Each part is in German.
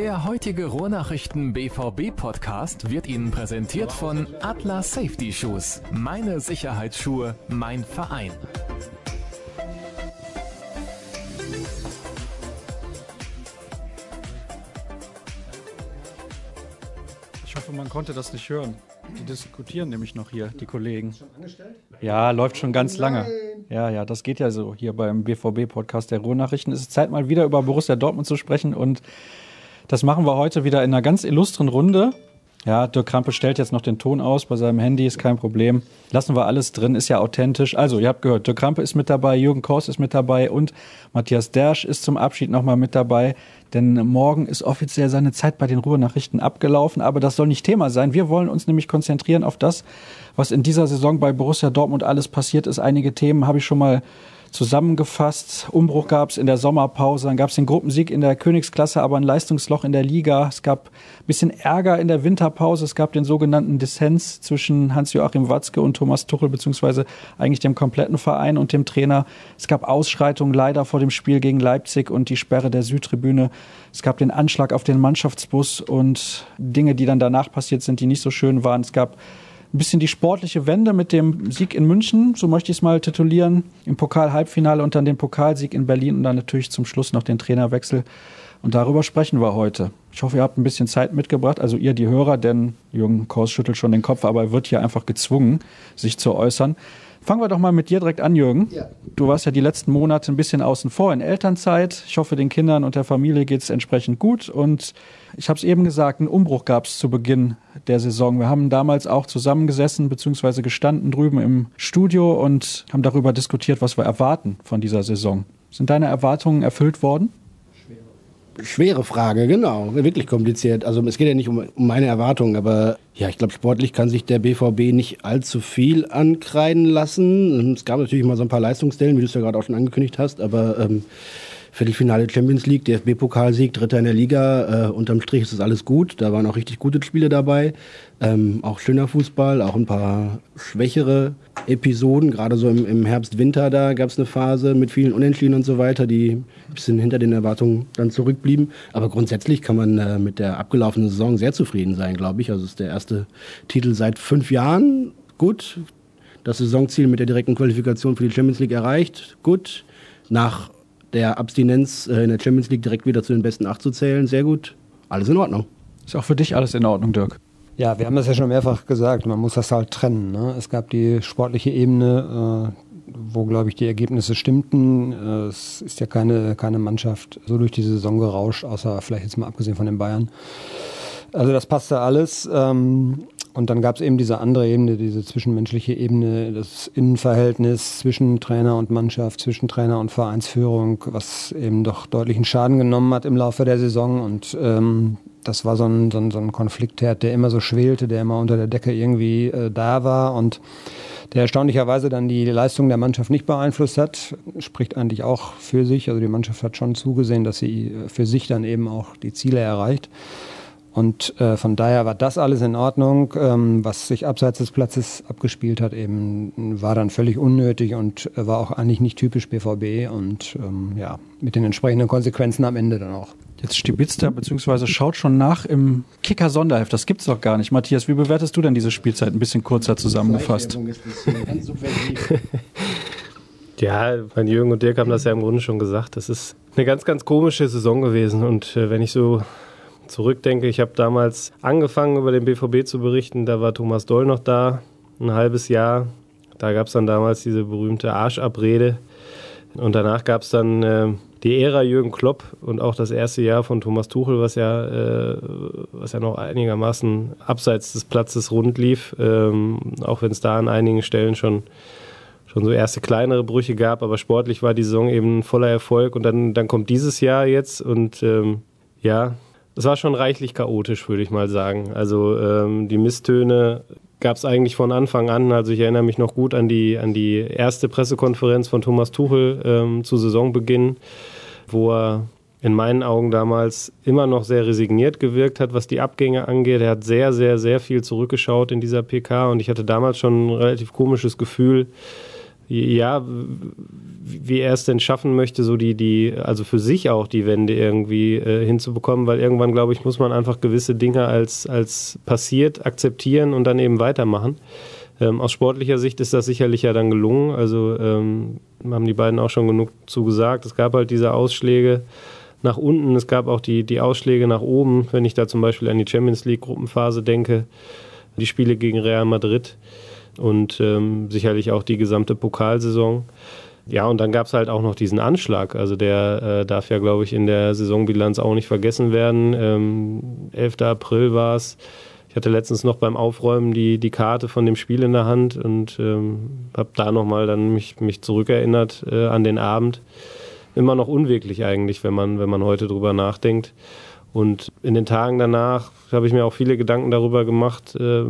Der heutige Ruhrnachrichten BVB Podcast wird Ihnen präsentiert von Atlas Safety Shoes. Meine Sicherheitsschuhe, mein Verein. Ich hoffe, man konnte das nicht hören. Die diskutieren nämlich noch hier, die Kollegen. Ja, läuft schon ganz lange. Ja, ja, das geht ja so hier beim BVB-Podcast der Ruhrnachrichten. Es ist Zeit, mal wieder über Borussia Dortmund zu sprechen und das machen wir heute wieder in einer ganz illustren Runde. Ja, Dirk Krampe stellt jetzt noch den Ton aus bei seinem Handy, ist kein Problem. Lassen wir alles drin, ist ja authentisch. Also, ihr habt gehört, Dirk Krampe ist mit dabei, Jürgen Kors ist mit dabei und Matthias Dersch ist zum Abschied nochmal mit dabei. Denn morgen ist offiziell seine Zeit bei den Ruhrnachrichten abgelaufen. Aber das soll nicht Thema sein. Wir wollen uns nämlich konzentrieren auf das, was in dieser Saison bei Borussia Dortmund alles passiert ist. Einige Themen habe ich schon mal zusammengefasst. Umbruch gab es in der Sommerpause, dann gab es den Gruppensieg in der Königsklasse, aber ein Leistungsloch in der Liga. Es gab ein bisschen Ärger in der Winterpause. Es gab den sogenannten Dissens zwischen Hans-Joachim Watzke und Thomas Tuchel, beziehungsweise eigentlich dem kompletten Verein und dem Trainer. Es gab Ausschreitungen leider vor dem Spiel gegen Leipzig und die Sperre der Südtribüne. Es gab den Anschlag auf den Mannschaftsbus und Dinge, die dann danach passiert sind, die nicht so schön waren. Es gab ein bisschen die sportliche Wende mit dem Sieg in München, so möchte ich es mal titulieren, im Pokal-Halbfinale und dann den Pokalsieg in Berlin und dann natürlich zum Schluss noch den Trainerwechsel. Und darüber sprechen wir heute. Ich hoffe, ihr habt ein bisschen Zeit mitgebracht, also ihr, die Hörer, denn Jürgen Kors schüttelt schon den Kopf, aber er wird hier einfach gezwungen, sich zu äußern. Fangen wir doch mal mit dir direkt an, Jürgen. Ja. Du warst ja die letzten Monate ein bisschen außen vor in Elternzeit. Ich hoffe, den Kindern und der Familie geht es entsprechend gut. Und ich habe es eben gesagt, einen Umbruch gab es zu Beginn der Saison. Wir haben damals auch zusammengesessen bzw. gestanden drüben im Studio und haben darüber diskutiert, was wir erwarten von dieser Saison. Sind deine Erwartungen erfüllt worden? Schwere Frage, genau. Wirklich kompliziert. Also es geht ja nicht um, meine Erwartungen, aber ja, ich glaube, sportlich kann sich der BVB nicht allzu viel ankreiden lassen. Es gab natürlich mal so ein paar Leistungsstellen, wie du es ja gerade auch schon angekündigt hast, aber ähm, Viertelfinale Champions League, DFB-Pokalsieg, Dritter in der Liga. Äh, unterm Strich ist das alles gut. Da waren auch richtig gute Spiele dabei. Ähm, auch schöner Fußball, auch ein paar schwächere Episoden. Gerade so im, im Herbst, Winter, da gab es eine Phase mit vielen Unentschieden und so weiter, die ein bisschen hinter den Erwartungen dann zurückblieben. Aber grundsätzlich kann man äh, mit der abgelaufenen Saison sehr zufrieden sein, glaube ich. Also es ist der erste Titel seit fünf Jahren. Gut. Das Saisonziel mit der direkten Qualifikation für die Champions League erreicht. Gut. Nach der Abstinenz äh, in der Champions League direkt wieder zu den besten acht zu zählen, sehr gut. Alles in Ordnung. Ist auch für dich alles in Ordnung, Dirk? Ja, wir haben das ja schon mehrfach gesagt. Man muss das halt trennen. Ne? Es gab die sportliche Ebene, äh, wo, glaube ich, die Ergebnisse stimmten. Äh, es ist ja keine, keine Mannschaft so durch die Saison gerauscht, außer vielleicht jetzt mal abgesehen von den Bayern. Also das passte alles. Ähm, und dann gab es eben diese andere Ebene, diese zwischenmenschliche Ebene, das Innenverhältnis zwischen Trainer und Mannschaft, zwischen Trainer und Vereinsführung, was eben doch deutlichen Schaden genommen hat im Laufe der Saison. Und ähm, das war so ein, so, ein, so ein Konfliktherd, der immer so schwelte, der immer unter der Decke irgendwie äh, da war und der erstaunlicherweise dann die Leistung der Mannschaft nicht beeinflusst hat. Spricht eigentlich auch für sich. Also die Mannschaft hat schon zugesehen, dass sie äh, für sich dann eben auch die Ziele erreicht. Und äh, von daher war das alles in Ordnung. Ähm, was sich abseits des Platzes abgespielt hat, eben war dann völlig unnötig und äh, war auch eigentlich nicht typisch BVB und ähm, ja, mit den entsprechenden Konsequenzen am Ende dann auch. Jetzt stibitzt er bzw. schaut schon nach im Kicker-Sonderheft. Das gibt's doch gar nicht. Matthias, wie bewertest du denn diese Spielzeit? Ein bisschen kurzer zusammengefasst. Ja, mein Jürgen und Dirk haben das ja im Grunde schon gesagt. Das ist eine ganz, ganz komische Saison gewesen. Und äh, wenn ich so zurückdenke, ich habe damals angefangen, über den BVB zu berichten. Da war Thomas Doll noch da, ein halbes Jahr. Da gab es dann damals diese berühmte Arschabrede. Und danach gab es dann äh, die Ära Jürgen Klopp und auch das erste Jahr von Thomas Tuchel, was ja, äh, was ja noch einigermaßen abseits des Platzes rund lief, ähm, auch wenn es da an einigen Stellen schon, schon so erste kleinere Brüche gab, aber sportlich war die Saison eben voller Erfolg und dann, dann kommt dieses Jahr jetzt und ähm, ja, es war schon reichlich chaotisch, würde ich mal sagen. Also ähm, die Misstöne gab es eigentlich von Anfang an. Also ich erinnere mich noch gut an die, an die erste Pressekonferenz von Thomas Tuchel ähm, zu Saisonbeginn, wo er in meinen Augen damals immer noch sehr resigniert gewirkt hat, was die Abgänge angeht. Er hat sehr, sehr, sehr viel zurückgeschaut in dieser PK und ich hatte damals schon ein relativ komisches Gefühl, ja, wie er es denn schaffen möchte, so die, die, also für sich auch die Wende irgendwie äh, hinzubekommen, weil irgendwann, glaube ich, muss man einfach gewisse Dinge als, als passiert akzeptieren und dann eben weitermachen. Ähm, aus sportlicher Sicht ist das sicherlich ja dann gelungen. Also ähm, haben die beiden auch schon genug zu gesagt. Es gab halt diese Ausschläge nach unten, es gab auch die, die Ausschläge nach oben, wenn ich da zum Beispiel an die Champions League Gruppenphase denke, die Spiele gegen Real Madrid und ähm, sicherlich auch die gesamte Pokalsaison. Ja, und dann gab es halt auch noch diesen Anschlag. Also der äh, darf ja, glaube ich, in der Saisonbilanz auch nicht vergessen werden. Ähm, 11. April war es. Ich hatte letztens noch beim Aufräumen die, die Karte von dem Spiel in der Hand und ähm, habe da nochmal dann mich, mich zurückerinnert äh, an den Abend. Immer noch unwirklich eigentlich, wenn man, wenn man heute drüber nachdenkt. Und in den Tagen danach habe ich mir auch viele Gedanken darüber gemacht, äh,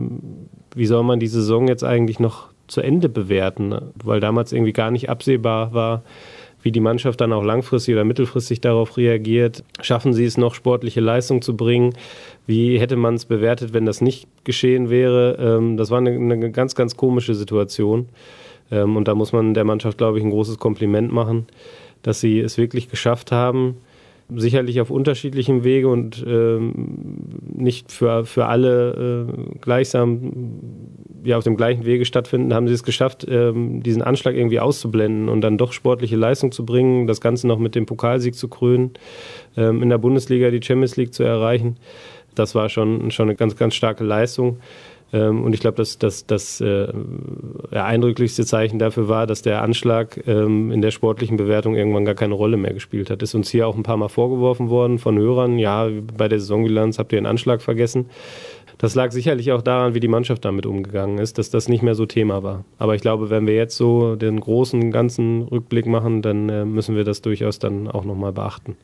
wie soll man die Saison jetzt eigentlich noch zu Ende bewerten, weil damals irgendwie gar nicht absehbar war, wie die Mannschaft dann auch langfristig oder mittelfristig darauf reagiert. Schaffen sie es noch, sportliche Leistung zu bringen? Wie hätte man es bewertet, wenn das nicht geschehen wäre? Ähm, das war eine, eine, ganz, ganz komische Situation. Ähm, und da muss man der Mannschaft, glaube ich, ein großes Kompliment machen, dass sie es wirklich geschafft haben, sicherlich auf unterschiedlichem Wege und ähm, nicht für, für alle äh, gleichsam ja, auf dem gleichen Wege stattfinden, haben sie es geschafft, ähm, diesen Anschlag irgendwie auszublenden und dann doch sportliche Leistung zu bringen, das Ganze noch mit dem Pokalsieg zu krönen, ähm, in der Bundesliga die Champions League zu erreichen. Das war schon, schon eine ganz, ganz starke Leistung. Ähm, und ich glaube, dass das, das äh, eindrücklichste Zeichen dafür war, dass der Anschlag ähm, in der sportlichen Bewertung irgendwann gar keine Rolle mehr gespielt hat. Ist uns hier auch ein paar Mal vorgeworfen worden von Hörern, ja, bei der Saisonbilanz habt ihr den Anschlag vergessen. Das lag sicherlich auch daran, wie die Mannschaft damit umgegangen ist, dass das nicht mehr so Thema war. Aber ich glaube, wenn wir jetzt so den großen, ganzen Rückblick machen, dann äh, müssen wir das durchaus dann auch nochmal beachten.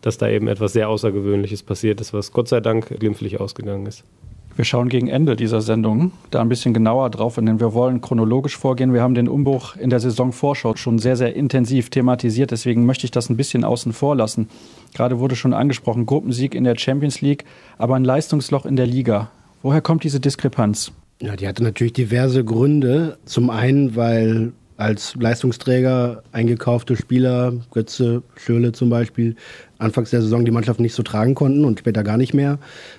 Dass da eben etwas sehr Außergewöhnliches passiert ist, was Gott sei Dank glimpflich ausgegangen ist. Wir schauen gegen Ende dieser Sendung da ein bisschen genauer drauf, denn wir wollen chronologisch vorgehen. Wir haben den Umbruch in der Saisonvorschau schon sehr, sehr intensiv thematisiert. Deswegen möchte ich das ein bisschen außen vor lassen. Gerade wurde schon angesprochen, Gruppensieg in der Champions League, aber ein Leistungsloch in der Liga. Woher kommt diese Diskrepanz? Ja, die hatte natürlich diverse Gründe. Zum einen, weil als Leistungsträger eingekaufte Spieler, Götze, Schöle zum Beispiel, anfangs der Saison die Mannschaft nicht so tragen konnten und später gar nicht mehr.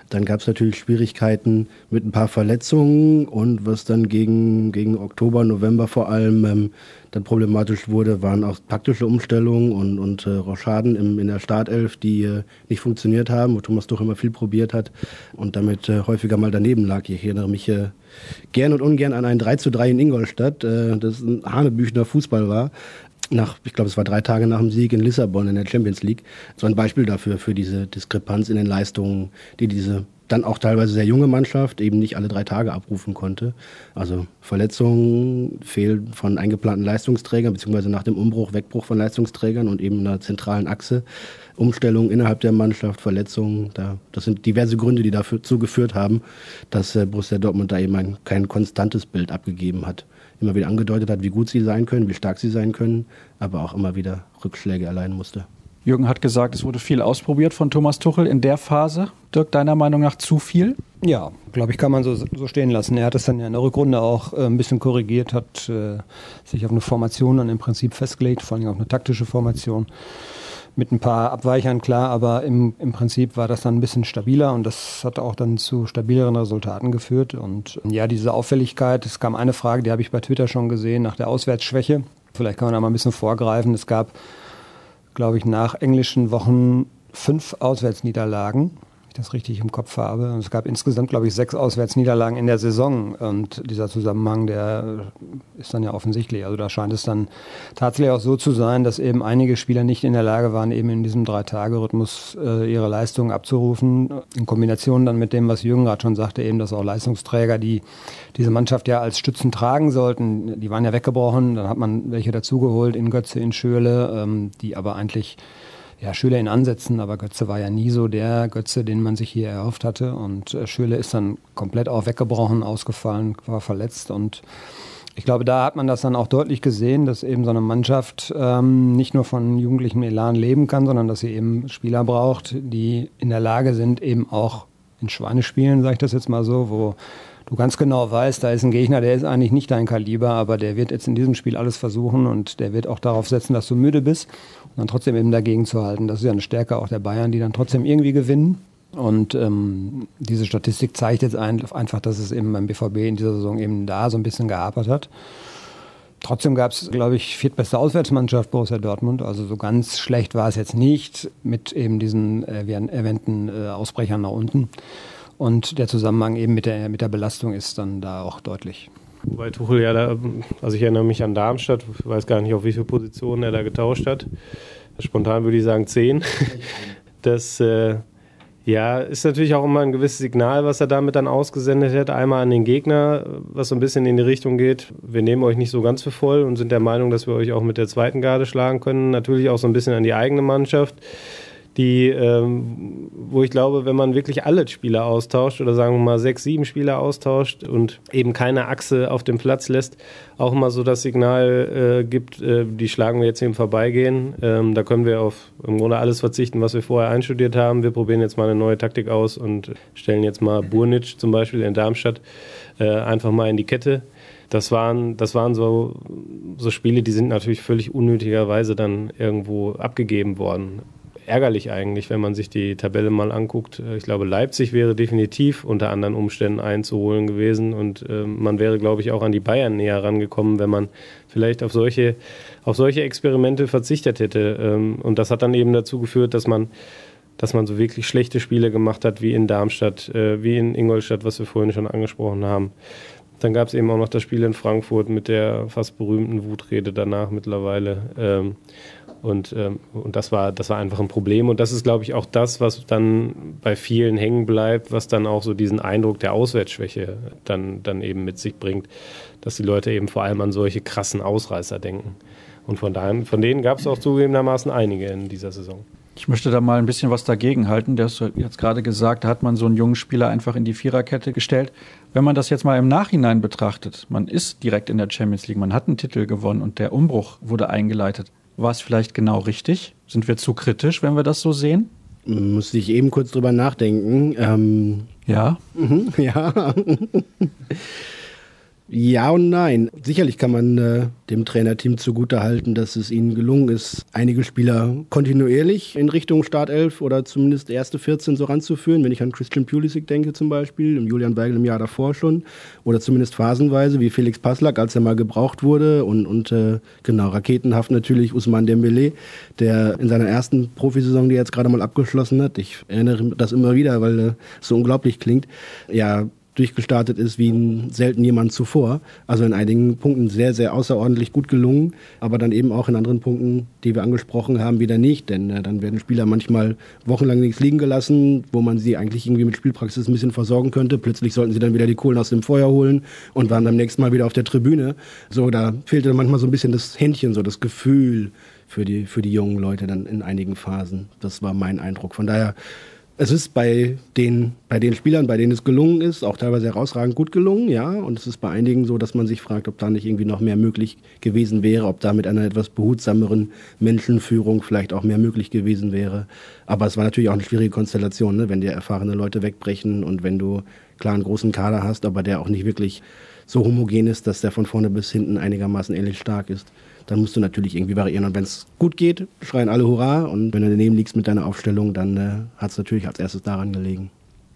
Dann gab es natürlich Schwierigkeiten mit ein paar Verletzungen und was dann gegen, gegen Oktober, November vor allem ähm, dann problematisch wurde, waren auch taktische Umstellungen und, und äh, Rochaden im, in der Startelf, die äh, nicht funktioniert haben, wo Thomas doch immer viel probiert hat und damit äh, häufiger mal daneben lag. Ich erinnere mich äh, gern und ungern an ein 3 zu 3 in Ingolstadt, äh, das ein Hanebüchner Fußball war nach, ich glaube, es war drei Tage nach dem Sieg in Lissabon in der Champions League, so ein Beispiel dafür, für diese Diskrepanz in den Leistungen, die diese dann auch teilweise sehr junge Mannschaft eben nicht alle drei Tage abrufen konnte. Also Verletzungen, Fehl von eingeplanten Leistungsträgern, beziehungsweise nach dem Umbruch, Wegbruch von Leistungsträgern und eben einer zentralen Achse, Umstellungen innerhalb der Mannschaft, Verletzungen. Da, das sind diverse Gründe, die dazu geführt haben, dass äh, Borussia Dortmund da eben ein, kein konstantes Bild abgegeben hat immer wieder angedeutet hat, wie gut sie sein können, wie stark sie sein können, aber auch immer wieder Rückschläge erleiden musste. Jürgen hat gesagt, es wurde viel ausprobiert von Thomas Tuchel in der Phase. Dirk, deiner Meinung nach zu viel? Ja, glaube ich, kann man so, so stehen lassen. Er hat es dann ja in der Rückrunde auch äh, ein bisschen korrigiert, hat äh, sich auf eine Formation dann im Prinzip festgelegt, vor allem auf eine taktische Formation mit ein paar Abweichern, klar, aber im, im Prinzip war das dann ein bisschen stabiler und das hat auch dann zu stabileren Resultaten geführt. Und ja, diese Auffälligkeit, es kam eine Frage, die habe ich bei Twitter schon gesehen, nach der Auswärtsschwäche. Vielleicht kann man da mal ein bisschen vorgreifen. Es gab, glaube ich, nach englischen Wochen fünf Auswärtsniederlagen das richtig im Kopf habe. Es gab insgesamt, glaube ich, sechs Auswärtsniederlagen in der Saison. Und dieser Zusammenhang, der ist dann ja offensichtlich. Also da scheint es dann tatsächlich auch so zu sein, dass eben einige Spieler nicht in der Lage waren, eben in diesem Drei-Tage-Rhythmus äh, ihre Leistungen abzurufen. In Kombination dann mit dem, was Jürgen gerade schon sagte, eben, dass auch Leistungsträger, die diese Mannschaft ja als Stützen tragen sollten, die waren ja weggebrochen. Dann hat man welche dazugeholt in Götze, in Schöle, ähm, die aber eigentlich ja, Schüler in Ansätzen, aber Götze war ja nie so der Götze, den man sich hier erhofft hatte. Und äh, Schüle ist dann komplett auch weggebrochen, ausgefallen, war verletzt. Und ich glaube, da hat man das dann auch deutlich gesehen, dass eben so eine Mannschaft ähm, nicht nur von jugendlichem Elan leben kann, sondern dass sie eben Spieler braucht, die in der Lage sind, eben auch in Schweine spielen, sage ich das jetzt mal so, wo du ganz genau weißt, da ist ein Gegner, der ist eigentlich nicht dein Kaliber, aber der wird jetzt in diesem Spiel alles versuchen und der wird auch darauf setzen, dass du müde bist dann trotzdem eben dagegen zu halten. Das ist ja eine Stärke auch der Bayern, die dann trotzdem irgendwie gewinnen. Und ähm, diese Statistik zeigt jetzt einfach, dass es eben beim BVB in dieser Saison eben da so ein bisschen gehapert hat. Trotzdem gab es, glaube ich, viertbeste Auswärtsmannschaft Borussia Dortmund. Also so ganz schlecht war es jetzt nicht mit eben diesen äh, erwähnten äh, Ausbrechern nach unten. Und der Zusammenhang eben mit der, mit der Belastung ist dann da auch deutlich. Wobei Tuchel ja da, also ich erinnere mich an Darmstadt, ich weiß gar nicht, auf wie viele Positionen er da getauscht hat. Spontan würde ich sagen zehn. Das äh, ja, ist natürlich auch immer ein gewisses Signal, was er damit dann ausgesendet hat. Einmal an den Gegner, was so ein bisschen in die Richtung geht, wir nehmen euch nicht so ganz für voll und sind der Meinung, dass wir euch auch mit der zweiten Garde schlagen können. Natürlich auch so ein bisschen an die eigene Mannschaft die, ähm, wo ich glaube, wenn man wirklich alle Spieler austauscht oder sagen wir mal sechs, sieben Spieler austauscht und eben keine Achse auf dem Platz lässt, auch immer so das Signal äh, gibt, äh, die schlagen wir jetzt im Vorbeigehen. Ähm, da können wir auf im Grunde alles verzichten, was wir vorher einstudiert haben. Wir probieren jetzt mal eine neue Taktik aus und stellen jetzt mal Burnic zum Beispiel in Darmstadt äh, einfach mal in die Kette. Das waren, das waren so, so Spiele, die sind natürlich völlig unnötigerweise dann irgendwo abgegeben worden ärgerlich eigentlich, wenn man sich die Tabelle mal anguckt. Ich glaube, Leipzig wäre definitiv unter anderen Umständen einzuholen gewesen und äh, man wäre, glaube ich, auch an die Bayern näher rangekommen, wenn man vielleicht auf solche, auf solche Experimente verzichtet hätte. Ähm, und das hat dann eben dazu geführt, dass man dass man so wirklich schlechte Spiele gemacht hat, wie in Darmstadt, äh, wie in Ingolstadt, was wir vorhin schon angesprochen haben. Dann gab es eben auch noch das Spiel in Frankfurt mit der fast berühmten Wutrede danach mittlerweile. Ähm, und, ähm, und das, war, das war einfach ein Problem. Und das ist, glaube ich, auch das, was dann bei vielen hängen bleibt, was dann auch so diesen Eindruck der Auswärtsschwäche dann, dann eben mit sich bringt, dass die Leute eben vor allem an solche krassen Ausreißer denken. Und von, daher, von denen gab es auch zugegebenermaßen einige in dieser Saison. Ich möchte da mal ein bisschen was dagegen halten. Der ist jetzt gerade gesagt, da hat man so einen jungen Spieler einfach in die Viererkette gestellt. Wenn man das jetzt mal im Nachhinein betrachtet, man ist direkt in der Champions League, man hat einen Titel gewonnen und der Umbruch wurde eingeleitet. War es vielleicht genau richtig? Sind wir zu kritisch, wenn wir das so sehen? Muss ich eben kurz drüber nachdenken. Ähm, ja. ja. Ja und nein. Sicherlich kann man äh, dem Trainerteam zugutehalten, dass es ihnen gelungen ist, einige Spieler kontinuierlich in Richtung Startelf oder zumindest erste 14 so ranzuführen. Wenn ich an Christian Pulisic denke zum Beispiel, Julian Weigel im Jahr davor schon oder zumindest phasenweise wie Felix Passlack, als er mal gebraucht wurde und, und äh, genau, raketenhaft natürlich Usman Dembele, der in seiner ersten Profisaison, die er jetzt gerade mal abgeschlossen hat, ich erinnere das immer wieder, weil äh, es so unglaublich klingt, ja, durchgestartet ist wie selten jemand zuvor. Also in einigen Punkten sehr, sehr außerordentlich gut gelungen, aber dann eben auch in anderen Punkten, die wir angesprochen haben, wieder nicht. Denn äh, dann werden Spieler manchmal wochenlang nichts liegen gelassen, wo man sie eigentlich irgendwie mit Spielpraxis ein bisschen versorgen könnte. Plötzlich sollten sie dann wieder die Kohlen aus dem Feuer holen und waren beim nächsten Mal wieder auf der Tribüne. So, da fehlte manchmal so ein bisschen das Händchen, so das Gefühl für die, für die jungen Leute dann in einigen Phasen. Das war mein Eindruck. Von daher es ist bei den, bei den Spielern, bei denen es gelungen ist, auch teilweise herausragend gut gelungen, ja. Und es ist bei einigen so, dass man sich fragt, ob da nicht irgendwie noch mehr möglich gewesen wäre, ob da mit einer etwas behutsameren Menschenführung vielleicht auch mehr möglich gewesen wäre. Aber es war natürlich auch eine schwierige Konstellation, ne? wenn dir erfahrene Leute wegbrechen und wenn du klar einen großen Kader hast, aber der auch nicht wirklich so homogen ist, dass der von vorne bis hinten einigermaßen ähnlich stark ist dann musst du natürlich irgendwie variieren. Und wenn es gut geht, schreien alle Hurra. Und wenn du daneben liegst mit deiner Aufstellung, dann äh, hat es natürlich als erstes daran gelegen.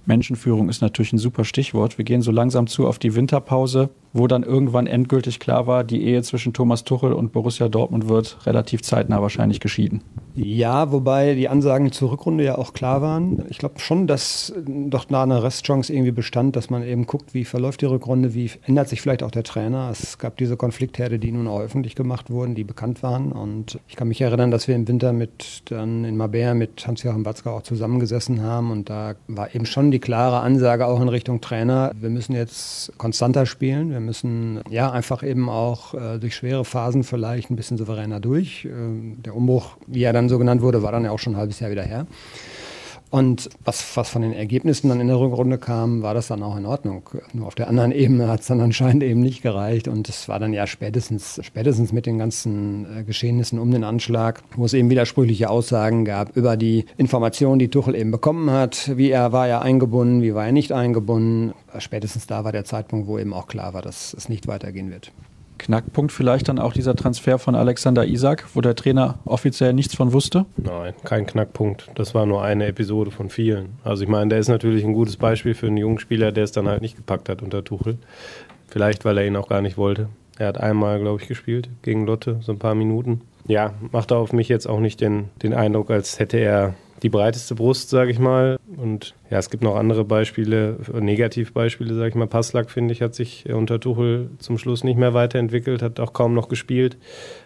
Menschenführung ist natürlich ein super Stichwort. Wir gehen so langsam zu auf die Winterpause wo dann irgendwann endgültig klar war, die Ehe zwischen Thomas Tuchel und Borussia Dortmund wird relativ zeitnah wahrscheinlich geschieden. Ja, wobei die Ansagen zur Rückrunde ja auch klar waren. Ich glaube schon, dass doch da eine Restchance irgendwie bestand, dass man eben guckt, wie verläuft die Rückrunde, wie ändert sich vielleicht auch der Trainer. Es gab diese Konfliktherde, die nun auch öffentlich gemacht wurden, die bekannt waren. Und ich kann mich erinnern, dass wir im Winter mit dann in Mabea mit Hans-Joachim Watzke auch zusammengesessen haben. Und da war eben schon die klare Ansage auch in Richtung Trainer, wir müssen jetzt konstanter spielen. Wir müssen ja einfach eben auch äh, durch schwere Phasen vielleicht ein bisschen souveräner durch. Äh, der Umbruch, wie er dann so genannt wurde, war dann ja auch schon ein halbes Jahr wieder her. Und was, was von den Ergebnissen dann in der Rückrunde kam, war das dann auch in Ordnung. Nur auf der anderen Ebene hat es dann anscheinend eben nicht gereicht. Und es war dann ja spätestens, spätestens mit den ganzen äh, Geschehnissen um den Anschlag, wo es eben widersprüchliche Aussagen gab über die Informationen, die Tuchel eben bekommen hat. Wie er war er eingebunden, wie war er nicht eingebunden. Spätestens da war der Zeitpunkt, wo eben auch klar war, dass es nicht weitergehen wird. Knackpunkt vielleicht dann auch dieser Transfer von Alexander Isak, wo der Trainer offiziell nichts von wusste? Nein, kein Knackpunkt. Das war nur eine Episode von vielen. Also ich meine, der ist natürlich ein gutes Beispiel für einen jungen Spieler, der es dann halt nicht gepackt hat unter Tuchel. Vielleicht, weil er ihn auch gar nicht wollte. Er hat einmal, glaube ich, gespielt gegen Lotte, so ein paar Minuten. Ja, macht auf mich jetzt auch nicht den, den Eindruck, als hätte er die breiteste Brust, sage ich mal. Und ja, es gibt noch andere Beispiele, Negativbeispiele, sage ich mal. Passlack, finde ich, hat sich unter Tuchel zum Schluss nicht mehr weiterentwickelt, hat auch kaum noch gespielt.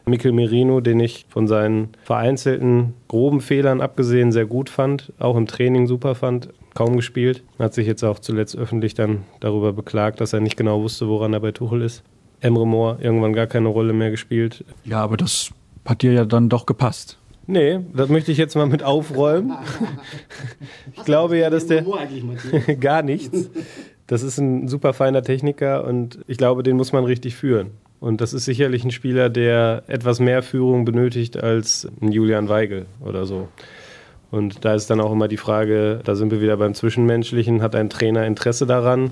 Mikkel Merino, den ich von seinen vereinzelten groben Fehlern abgesehen sehr gut fand, auch im Training super fand, kaum gespielt. Hat sich jetzt auch zuletzt öffentlich dann darüber beklagt, dass er nicht genau wusste, woran er bei Tuchel ist. Emre Moore irgendwann gar keine Rolle mehr gespielt. Ja, aber das hat dir ja dann doch gepasst. Nee, das möchte ich jetzt mal mit aufräumen. ich glaube ja, dass der gar nichts. Das ist ein super feiner Techniker und ich glaube, den muss man richtig führen. Und das ist sicherlich ein Spieler, der etwas mehr Führung benötigt als ein Julian Weigel oder so. Und da ist dann auch immer die Frage, da sind wir wieder beim Zwischenmenschlichen, hat ein Trainer Interesse daran?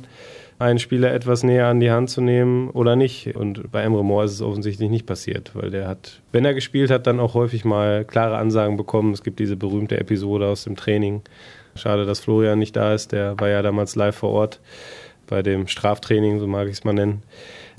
Einen Spieler etwas näher an die Hand zu nehmen oder nicht. Und bei Emre Moore ist es offensichtlich nicht passiert, weil der hat, wenn er gespielt hat, dann auch häufig mal klare Ansagen bekommen. Es gibt diese berühmte Episode aus dem Training. Schade, dass Florian nicht da ist. Der war ja damals live vor Ort bei dem Straftraining, so mag ich es mal nennen.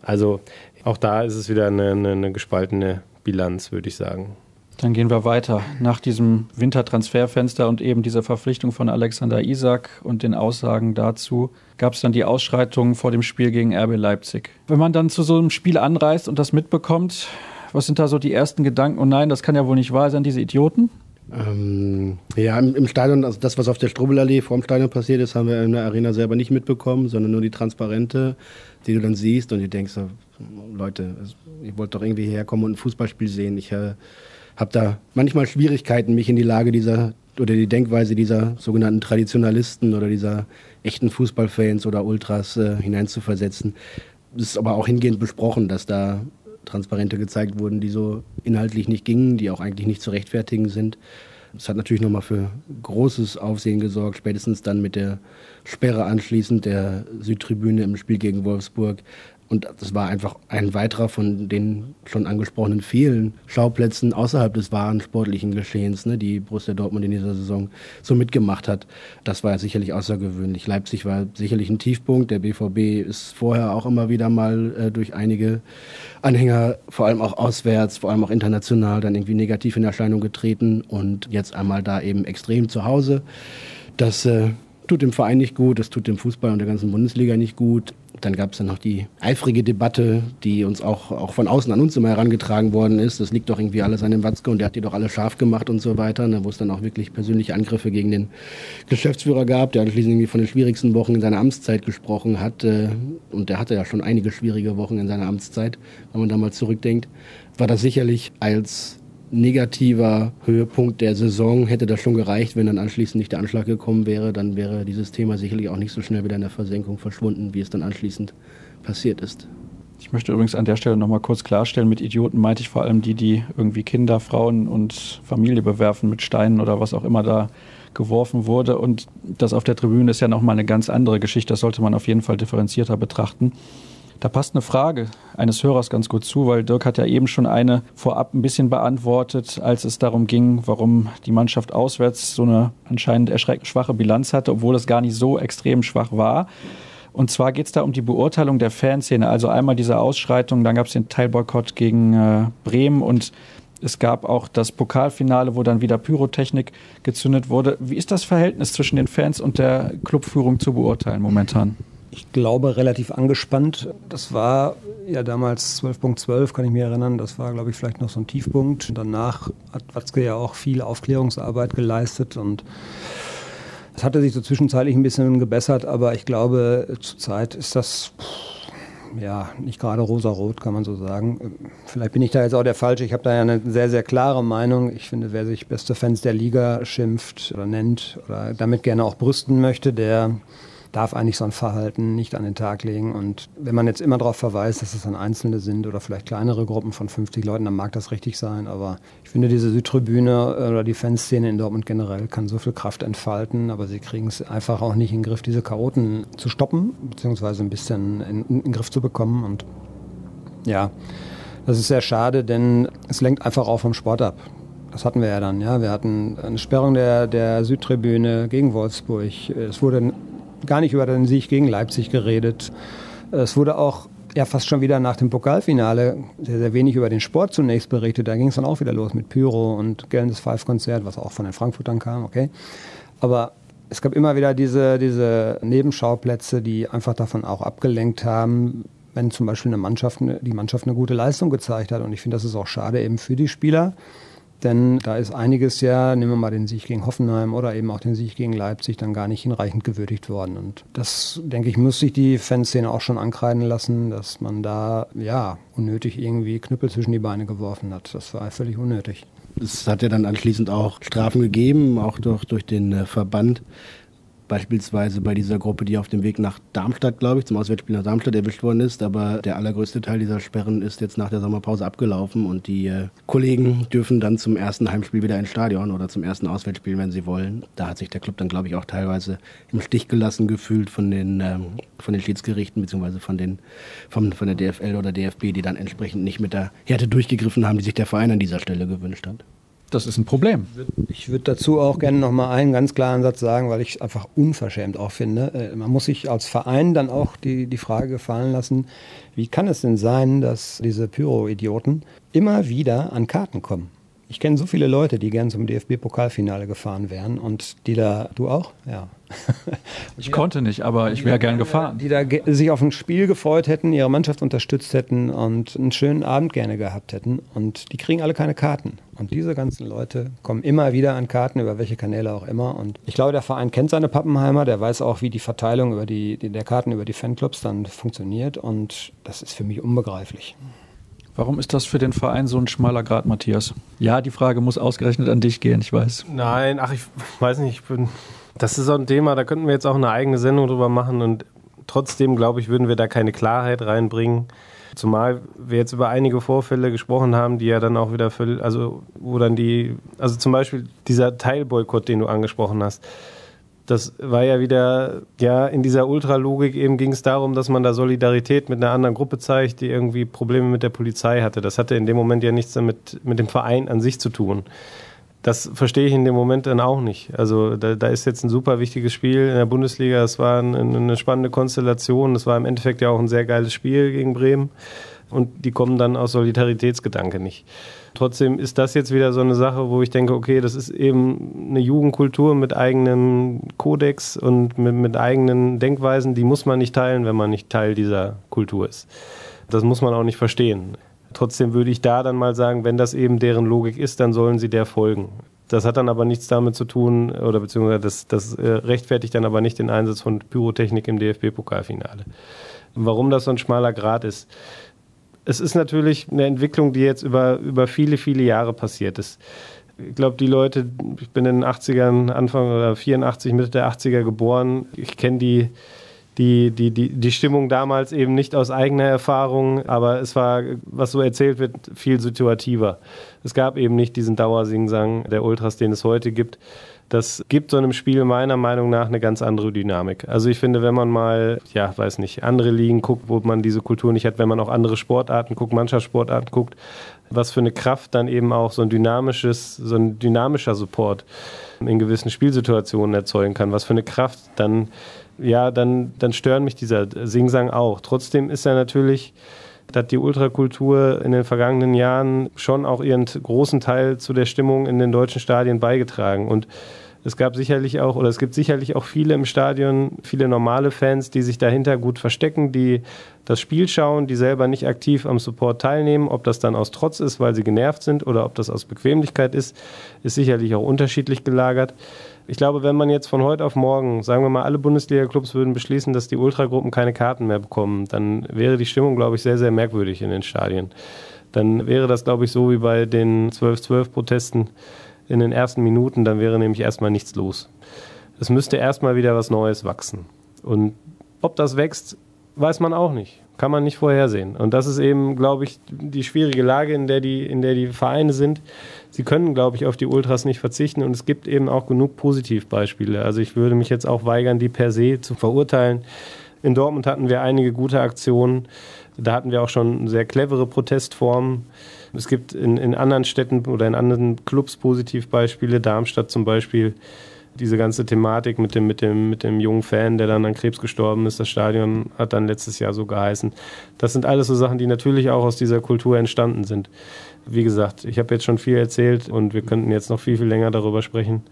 Also auch da ist es wieder eine, eine, eine gespaltene Bilanz, würde ich sagen. Dann gehen wir weiter. Nach diesem Wintertransferfenster und eben dieser Verpflichtung von Alexander Isak und den Aussagen dazu gab es dann die Ausschreitungen vor dem Spiel gegen RB Leipzig. Wenn man dann zu so einem Spiel anreist und das mitbekommt, was sind da so die ersten Gedanken? Und oh nein, das kann ja wohl nicht wahr sein, diese Idioten? Ähm, ja, im, im, Stadion, also das, was auf der Strubbelallee vor dem Stadion passiert ist, haben wir in der Arena selber nicht mitbekommen, sondern nur die Transparente, die du dann siehst und du denkst, Leute, ihr wollt doch irgendwie herkommen und ein Fußballspiel sehen. Ich äh, habe da manchmal Schwierigkeiten, mich in die Lage dieser oder die Denkweise dieser sogenannten Traditionalisten oder dieser echten Fußballfans oder Ultras äh, hineinzuversetzen. Das ist aber auch hingehend besprochen, dass da Transparente gezeigt wurden, die so inhaltlich nicht gingen, die auch eigentlich nicht zu rechtfertigen sind. Das hat natürlich nochmal für großes Aufsehen gesorgt, spätestens dann mit der Sperre anschließend der Südtribüne im Spiel gegen Wolfsburg. Und das war einfach ein weiterer von den schon angesprochenen vielen Schauplätzen außerhalb des wahren sportlichen Geschehens, ne, die Borussia Dortmund in dieser Saison so mitgemacht hat. Das war sicherlich außergewöhnlich. Leipzig war sicherlich ein Tiefpunkt. Der BVB ist vorher auch immer wieder mal äh, durch einige Anhänger, vor allem auch auswärts, vor allem auch international, dann irgendwie negativ in Erscheinung getreten und jetzt einmal da eben extrem zu Hause. Das äh, tut dem Verein nicht gut, das tut dem Fußball und der ganzen Bundesliga nicht gut. Dann gab es dann noch die eifrige Debatte, die uns auch, auch von außen an uns immer herangetragen worden ist. Das liegt doch irgendwie alles an dem Watzke und der hat die doch alle scharf gemacht und so weiter. Ne, wo es dann auch wirklich persönliche Angriffe gegen den Geschäftsführer gab, der anschließend irgendwie von den schwierigsten Wochen in seiner Amtszeit gesprochen hat. Äh, und der hatte ja schon einige schwierige Wochen in seiner Amtszeit, wenn man da mal zurückdenkt. War das sicherlich als negativer Höhepunkt der Saison. Hätte das schon gereicht, wenn dann anschließend nicht der Anschlag gekommen wäre, dann wäre dieses Thema sicherlich auch nicht so schnell wieder in der Versenkung verschwunden, wie es dann anschließend passiert ist. Ich möchte übrigens an der Stelle nochmal kurz klarstellen, mit Idioten meinte ich vor allem die, die irgendwie Kinder, Frauen und Familie bewerfen mit Steinen oder was auch immer da geworfen wurde. Und das auf der Tribüne ist ja nochmal eine ganz andere Geschichte. Das sollte man auf jeden Fall differenzierter betrachten. Da passt eine Frage eines Hörers ganz gut zu, weil Dirk hat ja eben schon eine vorab ein bisschen beantwortet, als es darum ging, warum die Mannschaft auswärts so eine anscheinend erschreckend schwache Bilanz hatte, obwohl es gar nicht so extrem schwach war. Und zwar geht es da um die Beurteilung der Fanszene. Also einmal diese Ausschreitung, dann gab es den Teilboykott gegen äh, Bremen und es gab auch das Pokalfinale, wo dann wieder Pyrotechnik gezündet wurde. Wie ist das Verhältnis zwischen den Fans und der Clubführung zu beurteilen momentan? Ich glaube, relativ angespannt. Das war ja damals 12.12, kann ich mich erinnern. Das war, glaube ich, vielleicht noch so ein Tiefpunkt. Danach hat Watzke ja auch viel Aufklärungsarbeit geleistet und es hatte sich so zwischenzeitlich ein bisschen gebessert, aber ich glaube, zurzeit ist das ja, nicht gerade rosarot, kann man so sagen. Vielleicht bin ich da jetzt auch der Falsche. Ich habe da ja eine sehr, sehr klare Meinung. Ich finde, wer sich beste Fans der Liga schimpft oder nennt oder damit gerne auch brüsten möchte, der darf eigentlich so ein Verhalten nicht an den Tag legen. Und wenn man jetzt immer darauf verweist, dass es dann Einzelne sind oder vielleicht kleinere Gruppen von 50 Leuten, dann mag das richtig sein. Aber ich finde, diese Südtribüne oder die Fanszene in Dortmund generell kann so viel Kraft entfalten, aber sie kriegen es einfach auch nicht in den Griff, diese Chaoten zu stoppen, beziehungsweise ein bisschen in, in den Griff zu bekommen. Und ja, das ist sehr schade, denn es lenkt einfach auch vom Sport ab. Das hatten wir ja dann, ja. Wir hatten eine Sperrung der, der Südtribüne gegen Wolfsburg. Es wurde gar nicht über den Sieg gegen Leipzig geredet. Es wurde auch ja fast schon wieder nach dem Pokalfinale sehr, sehr wenig über den Sport zunächst berichtet. Da ging es dann auch wieder los mit Pyro und gellendes Five-Konzert, was auch von den Frankfurtern kam, okay. Aber es gab immer wieder diese, diese Nebenschauplätze, die einfach davon auch abgelenkt haben, wenn zum Beispiel eine Mannschaft, die Mannschaft eine gute Leistung gezeigt hat. Und ich finde, das ist auch schade eben für die Spieler, denn da ist einiges ja, nehmen wir mal den Sieg gegen Hoffenheim oder eben auch den Sieg gegen Leipzig, dann gar nicht hinreichend gewürdigt worden. Und das, denke ich, muss sich die Fanszene auch schon ankreiden lassen, dass man da, ja, unnötig irgendwie Knüppel zwischen die Beine geworfen hat. Das war völlig unnötig. Es hat ja dann anschließend auch Strafen gegeben, auch durch, durch den äh, Verband. Beispielsweise bei dieser Gruppe, die auf dem Weg nach Darmstadt, glaube ich, zum Auswärtsspiel nach Darmstadt erwischt worden ist. Aber der allergrößte Teil dieser Sperren ist jetzt nach der Sommerpause abgelaufen und die äh, Kollegen dürfen dann zum ersten Heimspiel wieder ins Stadion oder zum ersten Auswärtsspiel, wenn sie wollen. Da hat sich der Club dann, glaube ich, auch teilweise im Stich gelassen gefühlt von den, ähm, von den Schiedsgerichten beziehungsweise von, den, von der DFL oder DFB, die dann entsprechend nicht mit der Härte durchgegriffen haben, die sich der Verein an dieser Stelle gewünscht hat das ist ein Problem. Ich würde dazu auch gerne noch mal einen ganz klaren Satz sagen, weil ich es einfach unverschämt auch finde. Äh, man muss sich als Verein dann auch die, die Frage gefallen lassen, wie kann es denn sein, dass diese Pyro-Idioten immer wieder an Karten kommen? Ich kenne so viele Leute, die gern zum DFB-Pokalfinale gefahren wären und die da, du auch? Ja. Ich konnte nicht, aber ich wäre gern gefahren. Die da sich auf ein Spiel gefreut hätten, ihre Mannschaft unterstützt hätten und einen schönen Abend gerne gehabt hätten. Und die kriegen alle keine Karten. Und diese ganzen Leute kommen immer wieder an Karten, über welche Kanäle auch immer. Und ich glaube, der Verein kennt seine Pappenheimer, der weiß auch, wie die Verteilung über die, der Karten über die Fanclubs dann funktioniert. Und das ist für mich unbegreiflich. Warum ist das für den Verein so ein schmaler Grad, Matthias? Ja, die Frage muss ausgerechnet an dich gehen, ich weiß. Nein, ach, ich weiß nicht, ich bin. Das ist so ein Thema, da könnten wir jetzt auch eine eigene Sendung drüber machen und trotzdem, glaube ich, würden wir da keine Klarheit reinbringen. Zumal wir jetzt über einige Vorfälle gesprochen haben, die ja dann auch wieder, für, also wo dann die, also zum Beispiel dieser Teilboykott, den du angesprochen hast, das war ja wieder, ja, in dieser Ultralogik eben ging es darum, dass man da Solidarität mit einer anderen Gruppe zeigt, die irgendwie Probleme mit der Polizei hatte. Das hatte in dem Moment ja nichts damit mit dem Verein an sich zu tun. Das verstehe ich in dem Moment dann auch nicht. Also da, da ist jetzt ein super wichtiges Spiel in der Bundesliga. Es war eine, eine spannende Konstellation. Es war im Endeffekt ja auch ein sehr geiles Spiel gegen Bremen. Und die kommen dann aus Solidaritätsgedanke nicht. Trotzdem ist das jetzt wieder so eine Sache, wo ich denke, okay, das ist eben eine Jugendkultur mit eigenem Kodex und mit, mit eigenen Denkweisen, die muss man nicht teilen, wenn man nicht Teil dieser Kultur ist. Das muss man auch nicht verstehen. Trotzdem würde ich da dann mal sagen, wenn das eben deren Logik ist, dann sollen sie der folgen. Das hat dann aber nichts damit zu tun, oder beziehungsweise das, das äh, rechtfertigt dann aber nicht den Einsatz von Pyrotechnik im DFB-Pokalfinale. Warum das so ein schmaler Grad ist, es ist natürlich eine Entwicklung, die jetzt über, über viele, viele Jahre passiert ist. Ich glaube, die Leute, ich bin in den 80ern, Anfang oder 84, Mitte der 80er geboren. Ich kenne die, die, die, die, die Stimmung damals eben nicht aus eigener Erfahrung, aber es war, was so erzählt wird, viel situativer. Es gab eben nicht diesen Dauersingsang der Ultras, den es heute gibt das gibt so einem Spiel meiner Meinung nach eine ganz andere Dynamik. Also ich finde, wenn man mal, ja, weiß nicht, andere Ligen guckt, wo man diese Kultur nicht hat, wenn man auch andere Sportarten guckt, Mannschaftssportarten guckt, was für eine Kraft dann eben auch so ein dynamisches, so ein dynamischer Support in gewissen Spielsituationen erzeugen kann, was für eine Kraft dann, ja, dann, dann stören mich dieser Singsang auch. Trotzdem ist er natürlich, hat die Ultrakultur in den vergangenen Jahren schon auch ihren großen Teil zu der Stimmung in den deutschen Stadien beigetragen. Und Es gab sicherlich auch, oder es gibt sicherlich auch viele im Stadion, viele normale Fans, die sich dahinter gut verstecken, die das Spiel schauen, die selber nicht aktiv am Support teilnehmen. Ob das dann aus Trotz ist, weil sie genervt sind, oder ob das aus Bequemlichkeit ist, ist sicherlich auch unterschiedlich gelagert. Ich glaube, wenn man jetzt von heute auf morgen, sagen wir mal, alle Bundesliga-Clubs würden beschließen, dass die Ultragruppen keine Karten mehr bekommen, dann wäre die Stimmung, glaube ich, sehr, sehr merkwürdig in den Stadien. Dann wäre das, glaube ich, so wie bei den 12-12-Protesten in den ersten Minuten, dann wäre nämlich erstmal nichts los. Es müsste erstmal wieder was Neues wachsen. Und ob das wächst, weiß man auch nicht. Kann man nicht vorhersehen. Und das ist eben, glaube ich, die schwierige Lage, in der die, in der die Vereine sind. Sie können, glaube ich, auf die Ultras nicht verzichten. Und es gibt eben auch genug Positivbeispiele. Also ich würde mich jetzt auch weigern, die per se zu verurteilen. In Dortmund hatten wir einige gute Aktionen. Da hatten wir auch schon sehr clevere Protestformen. Es gibt in, in anderen Städten oder in anderen Clubs Positivbeispiele, Darmstadt zum Beispiel, diese ganze Thematik mit dem, mit, dem, mit dem jungen Fan, der dann an Krebs gestorben ist. Das Stadion hat dann letztes Jahr so geheißen. Das sind alles so Sachen, die natürlich auch aus dieser Kultur entstanden sind. Wie gesagt, ich habe jetzt schon viel erzählt und wir könnten jetzt noch viel, viel länger darüber sprechen.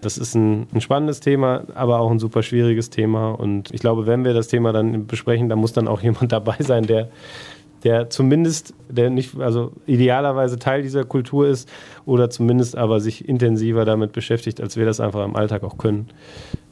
Das ist ein, ein, spannendes Thema, aber auch ein super schwieriges Thema. Und ich glaube, wenn wir das Thema dann besprechen, dann muss dann auch jemand dabei sein, der, der zumindest, der nicht, also idealerweise Teil dieser Kultur ist oder zumindest aber sich intensiver damit beschäftigt, als wir das einfach im Alltag auch können.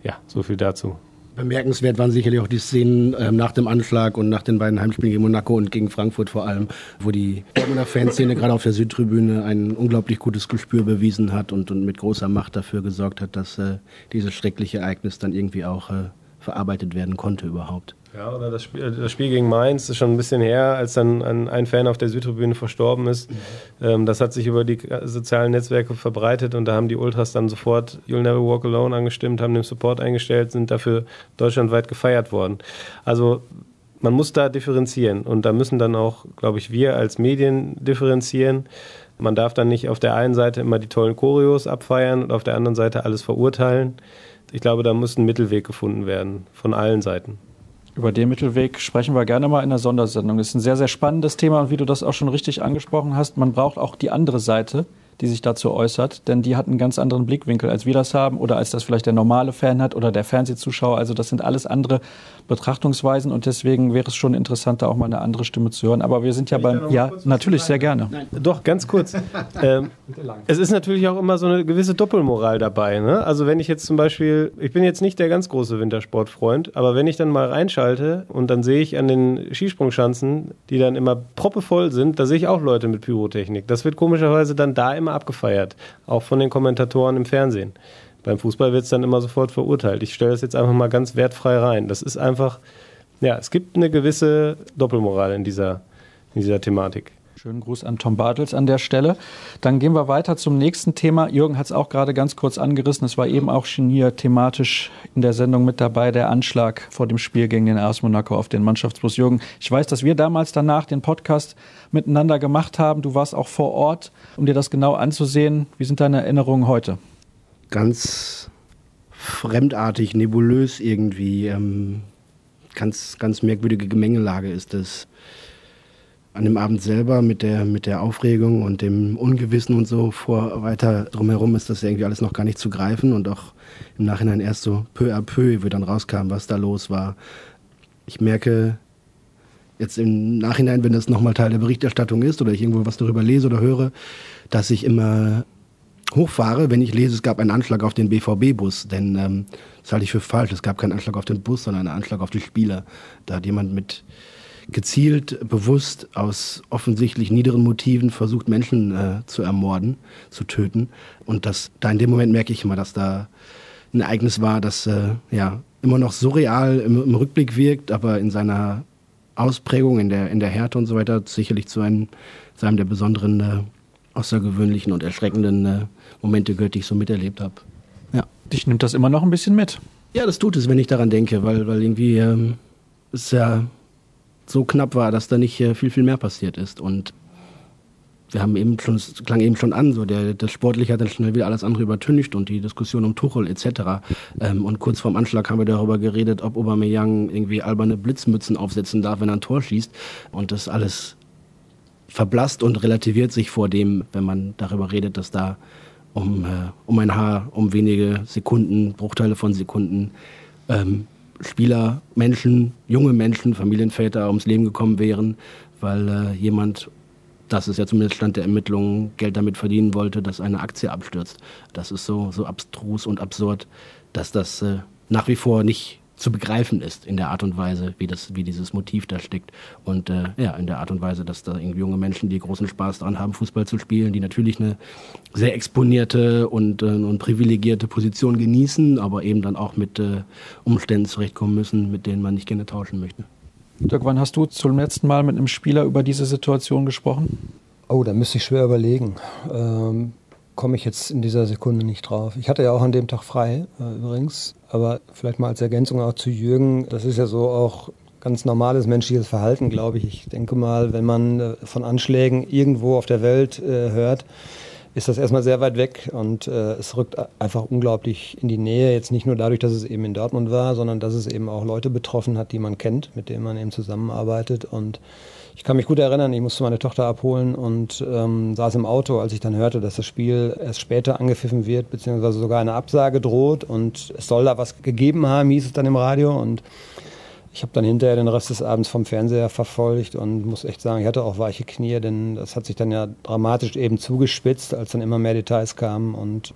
Ja, so viel dazu. Bemerkenswert waren sicherlich auch die Szenen äh, nach dem Anschlag und nach den beiden Heimspielen gegen Monaco und gegen Frankfurt vor allem, wo die Dortmunder Fanszene gerade auf der Südtribüne ein unglaublich gutes Gespür bewiesen hat und, und mit großer Macht dafür gesorgt hat, dass äh, dieses schreckliche Ereignis dann irgendwie auch äh, verarbeitet werden konnte überhaupt. Ja, oder das Spiel, das Spiel gegen Mainz ist schon ein bisschen her, als dann ein, Fan auf der Südtribüne verstorben ist. Mhm. Ähm, das hat sich über die sozialen Netzwerke verbreitet und da haben die Ultras dann sofort You'll Never Walk Alone angestimmt, haben den Support eingestellt, sind dafür deutschlandweit gefeiert worden. Also man muss da differenzieren und da müssen dann auch, glaube ich, wir als Medien differenzieren. Man darf dann nicht auf der einen Seite immer die tollen Choreos abfeiern und auf der anderen Seite alles verurteilen. Ich glaube, da muss ein Mittelweg gefunden werden von allen Seiten. Über den Mittelweg sprechen wir gerne mal in der Sondersendung. Das ist ein sehr, sehr spannendes Thema und wie du das auch schon richtig angesprochen hast, man braucht auch die andere Seite, die sich dazu äußert, denn die hat einen ganz anderen Blickwinkel, als wir das haben oder als das vielleicht der normale Fan hat oder der Fernsehzuschauer. Also das sind alles andere Betrachtungsweisen und deswegen wäre es schon interessant, da auch mal eine andere Stimme zu hören. Aber wir sind ja beim, ja, natürlich, sehr gerne. Nein. Doch, ganz kurz. ähm, es ist natürlich auch immer so eine gewisse Doppelmoral dabei. Ne? Also wenn ich jetzt zum Beispiel, ich bin jetzt nicht der ganz große Wintersportfreund, aber wenn ich dann mal reinschalte und dann sehe ich an den Skisprungschanzen, die dann immer proppevoll sind, da sehe ich auch Leute mit Pyrotechnik. Das wird komischerweise dann da immer abgefeiert, auch von den Kommentatoren im Fernsehen. Beim Fußball wird es dann immer sofort verurteilt. Ich stelle das jetzt einfach mal ganz wertfrei rein. Das ist einfach, ja, es gibt eine gewisse Doppelmoral in dieser, in dieser Thematik. Schönen Gruß an Tom Bartels an der Stelle. Dann gehen wir weiter zum nächsten Thema. Jürgen hat es auch gerade ganz kurz angerissen. Es war eben auch schon hier thematisch in der Sendung mit dabei, der Anschlag vor dem Spiel gegen den AS Monaco auf den Mannschaftsbus. Jürgen, ich weiß, dass wir damals danach den Podcast miteinander gemacht haben. Du warst auch vor Ort, um dir das genau anzusehen. Wie sind deine Erinnerungen heute? Ganz fremdartig, nebulös irgendwie. Ähm, ganz, ganz merkwürdige Gemengelage ist das. An dem Abend selber mit der, mit der Aufregung und dem Ungewissen und so vor weiter drumherum ist das irgendwie alles noch gar nicht zu greifen und auch im Nachhinein erst so peu à peu, wie dann rauskam, was da los war. Ich merke jetzt im Nachhinein, wenn das nochmal Teil der Berichterstattung ist oder ich irgendwo was darüber lese oder höre, dass ich immer hochfahre, wenn ich lese, es gab einen Anschlag auf den BVB-Bus. Denn ähm, das halte ich für falsch. Es gab keinen Anschlag auf den Bus, sondern einen Anschlag auf die Spieler. Da hat jemand mit gezielt, bewusst, aus offensichtlich niederen Motiven versucht, Menschen äh, zu ermorden, zu töten. Und das, da in dem Moment merke ich immer, dass da ein Ereignis war, das äh, ja immer noch surreal im, im Rückblick wirkt, aber in seiner Ausprägung, in der, in der Härte und so weiter, sicherlich zu einem, zu einem der besonderen, äh, außergewöhnlichen und erschreckenden äh, Momente gehört, die ich so miterlebt habe. Ja, dich nimmt das immer noch ein bisschen mit. Ja, das tut es, wenn ich daran denke, weil, weil irgendwie ähm, es ja so knapp war, dass da nicht äh, viel, viel mehr passiert ist. Und wir haben eben schon, es klang eben schon an, so der, das Sportliche hat dann schnell wieder alles andere übertüncht und die Diskussion um Tuchel etc. Ähm, und kurz vorm Anschlag haben wir darüber geredet, ob Aubameyang irgendwie alberne Blitzmützen aufsetzen darf, wenn er ein Tor schießt. Und das alles verblasst und relativiert sich vor dem, wenn man darüber redet, dass da um, äh, um ein Haar, um wenige Sekunden, Bruchteile von Sekunden ähm, Spieler, Menschen, junge Menschen, Familienväter ums Leben gekommen wären, weil äh, jemand, das ist ja zumindest Stand der Ermittlungen, Geld damit verdienen wollte, dass eine Aktie abstürzt. Das ist so, so abstrus und absurd, dass das äh, nach wie vor nicht zu begreifen ist in der Art und Weise, wie, das, wie dieses Motiv da steckt. Und äh, ja, in der Art und Weise, dass da irgendwie junge Menschen, die großen Spaß daran haben, Fußball zu spielen, die natürlich eine sehr exponierte und, äh, und privilegierte Position genießen, aber eben dann auch mit äh, Umständen zurechtkommen müssen, mit denen man nicht gerne tauschen möchte. Dirk, wann hast du zum letzten Mal mit einem Spieler über diese Situation gesprochen? Oh, da müsste ich schwer überlegen. Ähm, komme ich jetzt in dieser Sekunde nicht drauf. Ich hatte ja auch an dem Tag frei, äh, übrigens. Aber vielleicht mal als Ergänzung auch zu Jürgen, das ist ja so auch ganz normales menschliches Verhalten, glaube ich. Ich denke mal, wenn man äh, von Anschlägen irgendwo auf der Welt äh, hört, ist das erstmal sehr weit weg und äh, es rückt einfach unglaublich in die Nähe. Jetzt nicht nur dadurch, dass es eben in Dortmund war, sondern dass es eben auch Leute betroffen hat, die man kennt, mit denen man eben zusammenarbeitet und ich kann mich gut erinnern, ich musste meine Tochter abholen und ähm, saß im Auto, als ich dann hörte, dass das Spiel erst später angepfiffen wird, beziehungsweise sogar eine Absage droht und es soll da was gegeben haben, hieß es dann im Radio und ich habe dann hinterher den Rest des Abends vom Fernseher verfolgt und muss echt sagen, ich hatte auch weiche Knie, denn das hat sich dann ja dramatisch eben zugespitzt, als dann immer mehr Details kamen und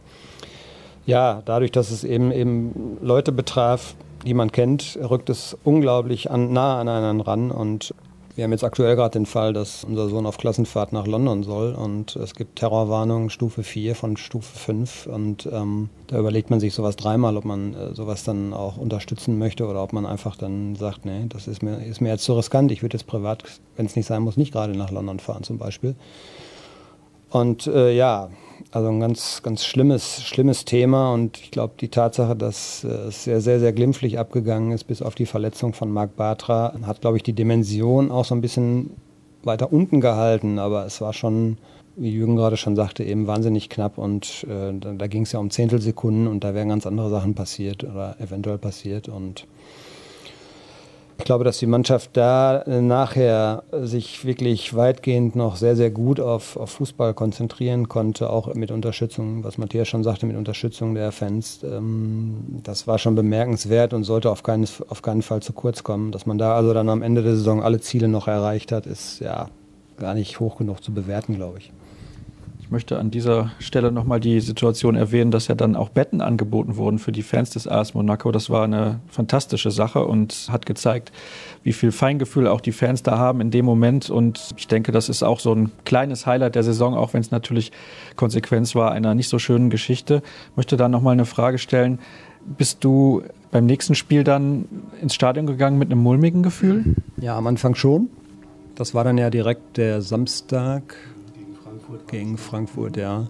ja, dadurch, dass es eben eben Leute betraf, die man kennt, rückt es unglaublich an, nah an einen ran und wir haben jetzt aktuell gerade den Fall, dass unser Sohn auf Klassenfahrt nach London soll und es gibt Terrorwarnungen Stufe 4 von Stufe 5 und ähm, da überlegt man sich sowas dreimal, ob man äh, sowas dann auch unterstützen möchte oder ob man einfach dann sagt, nee, das ist mir, ist mir jetzt zu riskant, ich würde jetzt privat, wenn es nicht sein muss, nicht gerade nach London fahren zum Beispiel. Und äh, ja, also ein ganz, ganz schlimmes, schlimmes Thema. Und ich glaube, die Tatsache, dass äh, es sehr, sehr, sehr glimpflich abgegangen ist, bis auf die Verletzung von Marc Bartra, hat, glaube ich, die Dimension auch so ein bisschen weiter unten gehalten, aber es war schon, wie Jürgen gerade schon sagte, eben wahnsinnig knapp. Und äh, da, da ging es ja um Zehntelsekunden und da wären ganz andere Sachen passiert oder eventuell passiert. Und ich glaube, dass die Mannschaft da nachher sich wirklich weitgehend noch sehr, sehr gut auf, auf Fußball konzentrieren konnte, auch mit Unterstützung, was Matthias schon sagte, mit Unterstützung der Fans. Ähm, das war schon bemerkenswert und sollte auf keinen, auf keinen Fall zu kurz kommen. Dass man da also dann am Ende der Saison alle Ziele noch erreicht hat, ist ja gar nicht hoch genug zu bewerten, glaube ich. Ich möchte an dieser Stelle nochmal die Situation erwähnen, dass ja dann auch Betten angeboten wurden für die Fans des AS Monaco. Das war eine fantastische Sache und hat gezeigt, wie viel Feingefühl auch die Fans da haben in dem Moment. Und ich denke, das ist auch so ein kleines Highlight der Saison, auch wenn es natürlich Konsequenz war einer nicht so schönen Geschichte. Ich möchte da nochmal eine Frage stellen. Bist du beim nächsten Spiel dann ins Stadion gegangen mit einem mulmigen Gefühl? Ja, am Anfang schon. Das war dann ja direkt der Samstag, Frankfurt. Gegen Frankfurt, ja.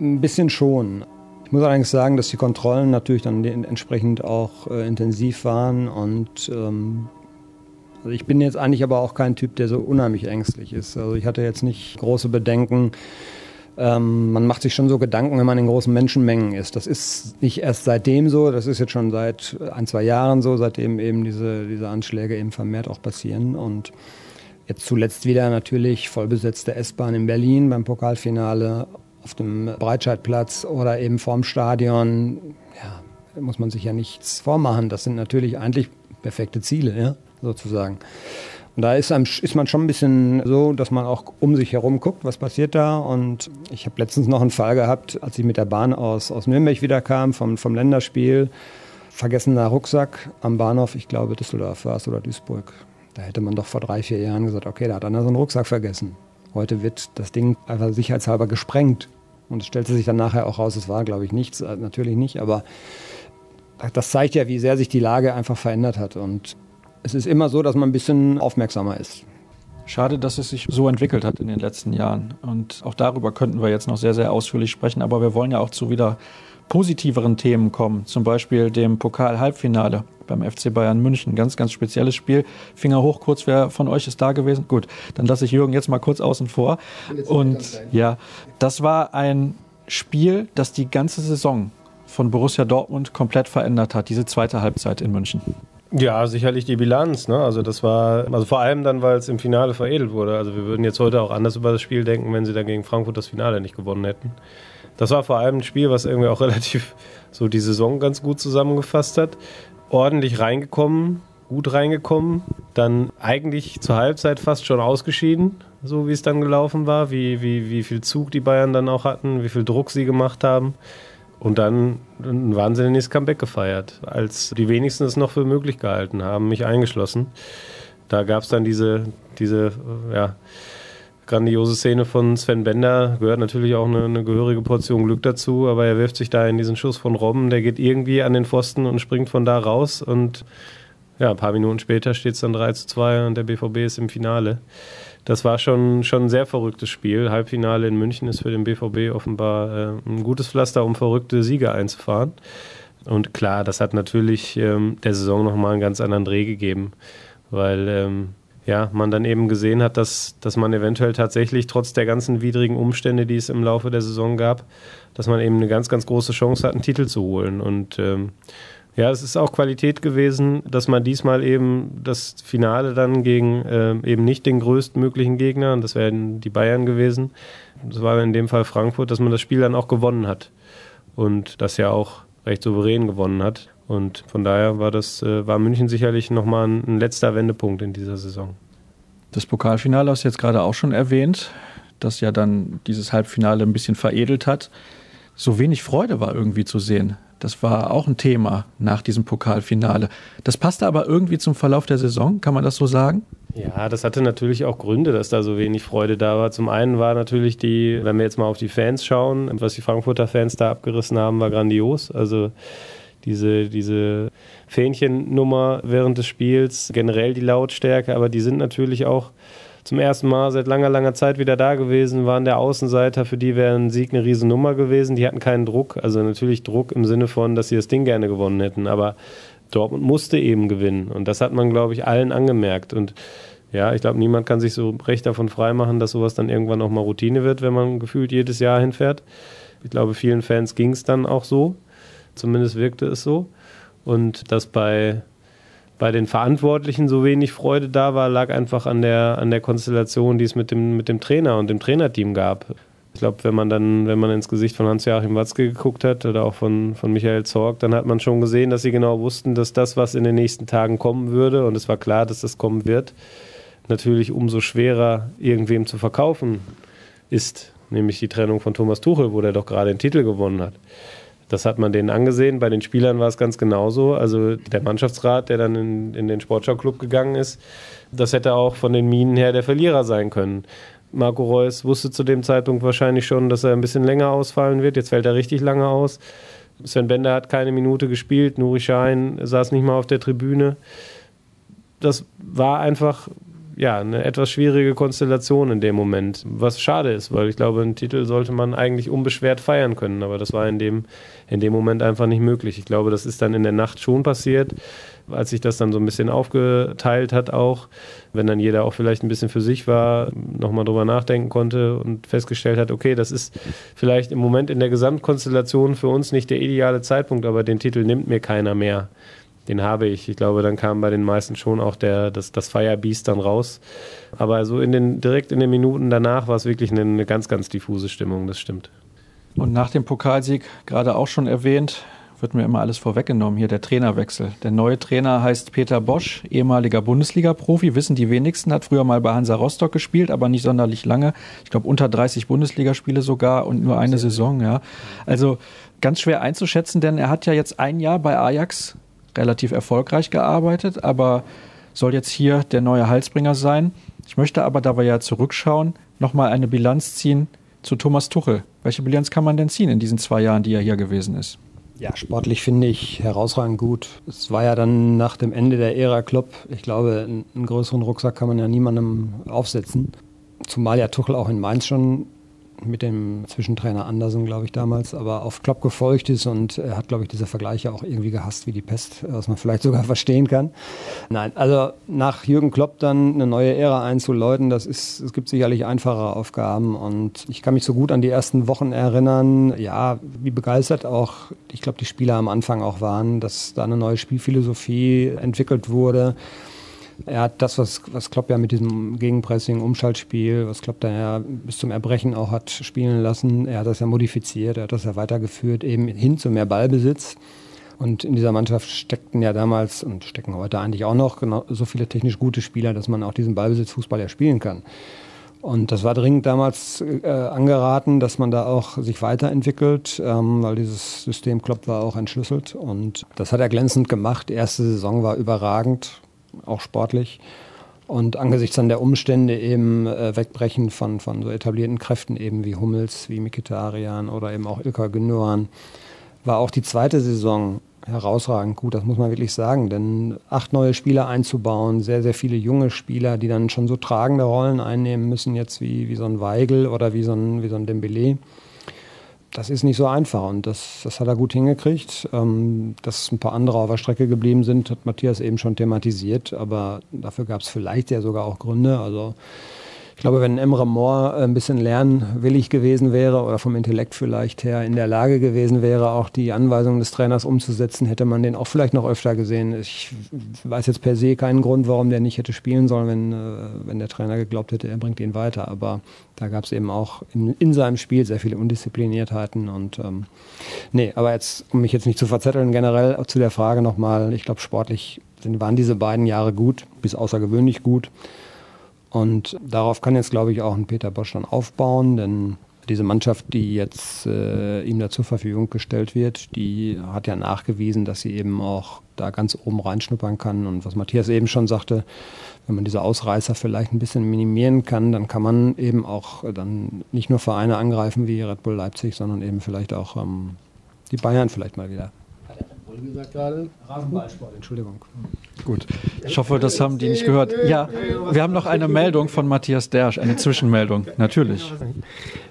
Ein bisschen schon. Ich muss allerdings sagen, dass die Kontrollen natürlich dann entsprechend auch äh, intensiv waren und ähm, also ich bin jetzt eigentlich aber auch kein Typ, der so unheimlich ängstlich ist. Also ich hatte jetzt nicht große Bedenken. Ähm, man macht sich schon so Gedanken, wenn man in großen Menschenmengen ist. Das ist nicht erst seitdem so, das ist jetzt schon seit ein, zwei Jahren so, seitdem eben diese, diese Anschläge eben vermehrt auch passieren. Und Jetzt zuletzt wieder natürlich vollbesetzte S-Bahn in Berlin beim Pokalfinale auf dem Breitscheidplatz oder eben vorm Stadion. Ja, muss man sich ja nichts vormachen. Das sind natürlich eigentlich perfekte Ziele, ja, sozusagen. Und da ist, einem, ist, man schon ein bisschen so, dass man auch um sich herum guckt, was passiert da. Und ich habe letztens noch einen Fall gehabt, als ich mit der Bahn aus, aus Nürnberg wiederkam, vom, vom Länderspiel. Vergessener Rucksack am Bahnhof, ich glaube Düsseldorf war es oder Duisburg. Da hätte man doch vor drei, vier Jahren gesagt, okay, da hat einer so einen Rucksack vergessen. Heute wird das Ding einfach sicherheitshalber gesprengt. Und es stellte sich dann nachher auch raus, es war, glaube ich, nichts, äh, natürlich nicht, aber das zeigt ja, wie sehr sich die Lage einfach verändert hat. Und es ist immer so, dass man ein bisschen aufmerksamer ist. Schade, dass es sich so entwickelt hat in den letzten Jahren. Und auch darüber könnten wir jetzt noch sehr, sehr ausführlich sprechen. Aber wir wollen ja auch zu wieder positiveren Themen kommen, zum Beispiel dem Pokal-Halbfinale beim FC Bayern München. Ganz, ganz spezielles Spiel. Finger hoch kurz, wer von euch ist da gewesen? Gut, dann lasse ich Jürgen jetzt mal kurz außen vor. Und ja, das war ein Spiel, das die ganze Saison von Borussia Dortmund komplett verändert hat, diese zweite Halbzeit in München. Ja, sicherlich die Bilanz. Ne? Also das war, also vor allem dann, weil es im Finale veredelt wurde. Also wir würden jetzt heute auch anders über das Spiel denken, wenn sie dann gegen Frankfurt das Finale nicht gewonnen hätten. Das war vor allem ein Spiel, was irgendwie auch relativ so die Saison ganz gut zusammengefasst hat. Ordentlich reingekommen, gut reingekommen, dann eigentlich zur Halbzeit fast schon ausgeschieden, so wie es dann gelaufen war, wie, wie, wie viel Zug die Bayern dann auch hatten, wie viel Druck sie gemacht haben. Und dann ein wahnsinniges Comeback gefeiert, als die wenigsten es noch für möglich gehalten haben, mich eingeschlossen. Da gab es dann diese, diese ja, grandiose Szene von Sven Bender. Gehört natürlich auch eine, eine, gehörige Portion Glück dazu, aber er wirft sich da in diesen Schuss von Robben. Der geht irgendwie an den Pfosten und springt von da raus. Und ja, ein paar Minuten später steht es dann 3 zu 2 und der BVB ist im Finale das war schon, schon ein sehr verrücktes Spiel. Halbfinale in München ist für den BVB offenbar äh, ein gutes Pflaster, um verrückte Sieger einzufahren. Und klar, das hat natürlich ähm, der Saison nochmal einen ganz anderen Dreh gegeben, weil ähm, ja, man dann eben gesehen hat, dass, dass man eventuell tatsächlich trotz der ganzen widrigen Umstände, die es im Laufe der Saison gab, dass man eben eine ganz, ganz große Chance hat, einen Titel zu holen. Und ähm, ja, es ist auch Qualität gewesen, dass man diesmal eben das Finale dann gegen äh, eben nicht den größtmöglichen Gegner, und das wären die Bayern gewesen, das war in dem Fall Frankfurt, dass man das Spiel dann auch gewonnen hat. Und das ja auch recht souverän gewonnen hat. Und von daher war das, äh, war München sicherlich nochmal ein, ein letzter Wendepunkt in dieser Saison. Das Pokalfinale hast du jetzt gerade auch schon erwähnt, das ja dann dieses Halbfinale ein bisschen veredelt hat. So wenig Freude war irgendwie zu sehen. Das war auch ein Thema nach diesem Pokalfinale. Das passte aber irgendwie zum Verlauf der Saison, kann man das so sagen? Ja, das hatte natürlich auch Gründe, dass da so wenig Freude da war. Zum einen war natürlich die, wenn wir jetzt mal auf die Fans schauen, was die Frankfurter Fans da abgerissen haben, war grandios. Also diese, diese Fähnchennummer während des Spiels, generell die Lautstärke, aber die sind natürlich auch zum ersten Mal seit langer, langer Zeit wieder da gewesen, waren der Außenseiter, für die wäre ein Sieg eine Riesennummer gewesen. Die hatten keinen Druck, also natürlich Druck im Sinne von, dass sie das Ding gerne gewonnen hätten, aber Dortmund musste eben gewinnen und das hat man, glaube ich, allen angemerkt und ja, ich glaube, niemand kann sich so recht davon freimachen, dass sowas dann irgendwann auch mal Routine wird, wenn man gefühlt jedes Jahr hinfährt. Ich glaube, vielen Fans ging es dann auch so. Zumindest wirkte es so. Und dass bei bei den Verantwortlichen so wenig Freude da war, lag einfach an der, an der Konstellation, die es mit dem, mit dem Trainer und dem Trainerteam gab. Ich glaube, wenn man dann, wenn man ins Gesicht von Hans-Joachim Watzke geguckt hat oder auch von, von Michael Zorg, dann hat man schon gesehen, dass sie genau wussten, dass das, was in den nächsten Tagen kommen würde, und es war klar, dass das kommen wird, natürlich umso schwerer irgendwem zu verkaufen ist. Nämlich die Trennung von Thomas Tuchel, wo der doch gerade den Titel gewonnen hat. Das hat man denen angesehen. Bei den Spielern war es ganz genauso. Also der Mannschaftsrat, der dann in, in den Sportschau-Club gegangen ist, das hätte auch von den Minen her der Verlierer sein können. Marco Reus wusste zu dem Zeitpunkt wahrscheinlich schon, dass er ein bisschen länger ausfallen wird. Jetzt fällt er richtig lange aus. Sven Bender hat keine Minute gespielt. Nuri Schein saß nicht mal auf der Tribüne. Das war einfach ja, eine etwas schwierige Konstellation in dem Moment. Was schade ist, weil ich glaube, einen Titel sollte man eigentlich unbeschwert feiern können. Aber das war in dem, in dem Moment einfach nicht möglich. Ich glaube, das ist dann in der Nacht schon passiert, als sich das dann so ein bisschen aufgeteilt hat auch. Wenn dann jeder auch vielleicht ein bisschen für sich war, nochmal drüber nachdenken konnte und festgestellt hat, okay, das ist vielleicht im Moment in der Gesamtkonstellation für uns nicht der ideale Zeitpunkt, aber den Titel nimmt mir keiner mehr den habe ich. Ich glaube, dann kam bei den meisten schon auch der, das, das Firebeast dann raus. Aber so in den, direkt in den Minuten danach war es wirklich eine, eine ganz, ganz diffuse Stimmung, das stimmt. Und nach dem Pokalsieg, gerade auch schon erwähnt, wird mir immer alles vorweggenommen. Hier der Trainerwechsel. Der neue Trainer heißt Peter Bosch, ehemaliger Bundesliga-Profi, wissen die wenigsten, hat früher mal bei Hansa Rostock gespielt, aber nicht sonderlich lange. Ich glaube unter 30 Bundesligaspiele sogar und nur eine Saison, ja. Also ganz schwer einzuschätzen, denn er hat ja jetzt ein Jahr bei Ajax relativ erfolgreich gearbeitet, aber soll jetzt hier der neue Halsbringer sein. Ich möchte aber, da wir ja zurückschauen, nochmal eine Bilanz ziehen zu Thomas Tuchel. Welche Bilanz kann man denn ziehen in diesen zwei Jahren, die er hier gewesen ist? Ja, sportlich finde ich herausragend gut. Es war ja dann nach dem Ende der Ära Klopp, ich glaube, einen größeren Rucksack kann man ja niemandem aufsetzen. Zumal ja Tuchel auch in Mainz schon mit dem Zwischentrainer Andersen, glaube ich, damals, aber auf Klopp gefolgt ist und er hat, glaube ich, diese Vergleiche auch irgendwie gehasst wie die Pest, was man vielleicht sogar verstehen kann. Nein, also nach Jürgen Klopp dann eine neue Ära einzuläuten, das ist, es gibt sicherlich einfachere Aufgaben und ich kann mich so gut an die ersten Wochen erinnern, ja, wie begeistert auch, ich glaube, die Spieler am Anfang auch waren, dass da eine neue Spielphilosophie entwickelt wurde Er hat das, was, was Klopp ja mit diesem Gegenpressing, Umschaltspiel, was Klopp da ja bis zum Erbrechen auch hat spielen lassen, er hat das ja modifiziert, er hat das ja weitergeführt, eben hin zu mehr Ballbesitz. Und in dieser Mannschaft steckten ja damals und stecken heute eigentlich auch noch genau so viele technisch gute Spieler, dass man auch diesen Ballbesitzfußball ja spielen kann. Und das war dringend damals äh, angeraten, dass man da auch sich weiterentwickelt, ähm, weil dieses System Klopp war auch entschlüsselt. Und das hat er glänzend gemacht. Die erste Saison war überragend, auch sportlich. Und angesichts dann der Umstände eben äh, Wegbrechen von, von so etablierten Kräften eben wie Hummels, wie Mikitarian oder eben auch Ilka Gündogan, war auch die zweite Saison herausragend gut, das muss man wirklich sagen. Denn acht neue Spieler einzubauen, sehr, sehr viele junge Spieler, die dann schon so tragende Rollen einnehmen müssen, jetzt wie, wie so ein Weigel oder wie so ein, wie so ein Dembele. Das ist nicht so einfach und das, das hat er gut hingekriegt. Ähm, dass ein paar andere auf der Strecke geblieben sind, hat Matthias eben schon thematisiert, aber dafür gab es vielleicht ja sogar auch Gründe. Also ich glaube, wenn Emre Moore ein bisschen lernwillig gewesen wäre oder vom Intellekt vielleicht her in der Lage gewesen wäre, auch die Anweisungen des Trainers umzusetzen, hätte man den auch vielleicht noch öfter gesehen. Ich weiß jetzt per se keinen Grund, warum der nicht hätte spielen sollen, wenn, äh, wenn der Trainer geglaubt hätte, er bringt ihn weiter. Aber da gab es eben auch in, in, seinem Spiel sehr viele Undiszipliniertheiten. Und ähm, nee, aber jetzt, um mich jetzt nicht zu verzetteln, generell zu der Frage nochmal, ich glaube, sportlich sind, waren diese beiden Jahre gut, bis außergewöhnlich gut. Und darauf kann jetzt, glaube ich, auch ein Peter Bosch dann aufbauen, denn diese Mannschaft, die jetzt äh, ihm da zur Verfügung gestellt wird, die hat ja nachgewiesen, dass sie eben auch da ganz oben reinschnuppern kann. Und was Matthias eben schon sagte, wenn man diese Ausreißer vielleicht ein bisschen minimieren kann, dann kann man eben auch dann nicht nur Vereine angreifen wie Red Bull Leipzig, sondern eben vielleicht auch ähm, die Bayern vielleicht mal wieder gesagt gerade? Rasenballsport, Entschuldigung. Gut. Ich hoffe, das haben die nicht gehört. Ja, wir haben noch eine Meldung von Matthias Dersch, eine Zwischenmeldung, natürlich.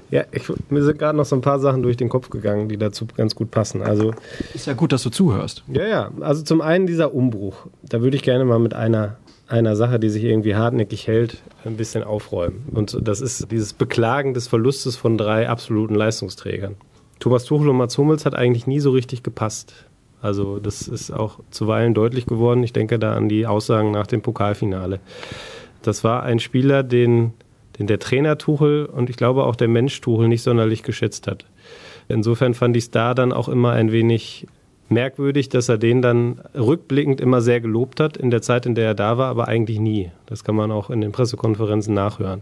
Ja, ich, mir sind gerade noch so ein paar Sachen durch den Kopf gegangen, die dazu ganz gut passen. Also ist ja gut, dass du zuhörst. Ja, ja. Also zum einen dieser Umbruch. Da würde ich gerne mal mit einer einer Sache, die sich irgendwie hartnäckig hält, ein bisschen aufräumen. Und das ist dieses Beklagen des Verlustes von drei absoluten Leistungsträgern. Thomas Tuchel und Mats Hummels hat eigentlich nie so richtig gepasst. Also das ist auch zuweilen deutlich geworden. Ich denke da an die Aussagen nach dem Pokalfinale. Das war ein Spieler, den, den der Trainer Tuchel und ich glaube auch der Mensch Tuchel nicht sonderlich geschätzt hat. Insofern fand ich es da dann auch immer ein wenig merkwürdig, dass er den dann rückblickend immer sehr gelobt hat in der Zeit, in der er da war, aber eigentlich nie. Das kann man auch in den Pressekonferenzen nachhören.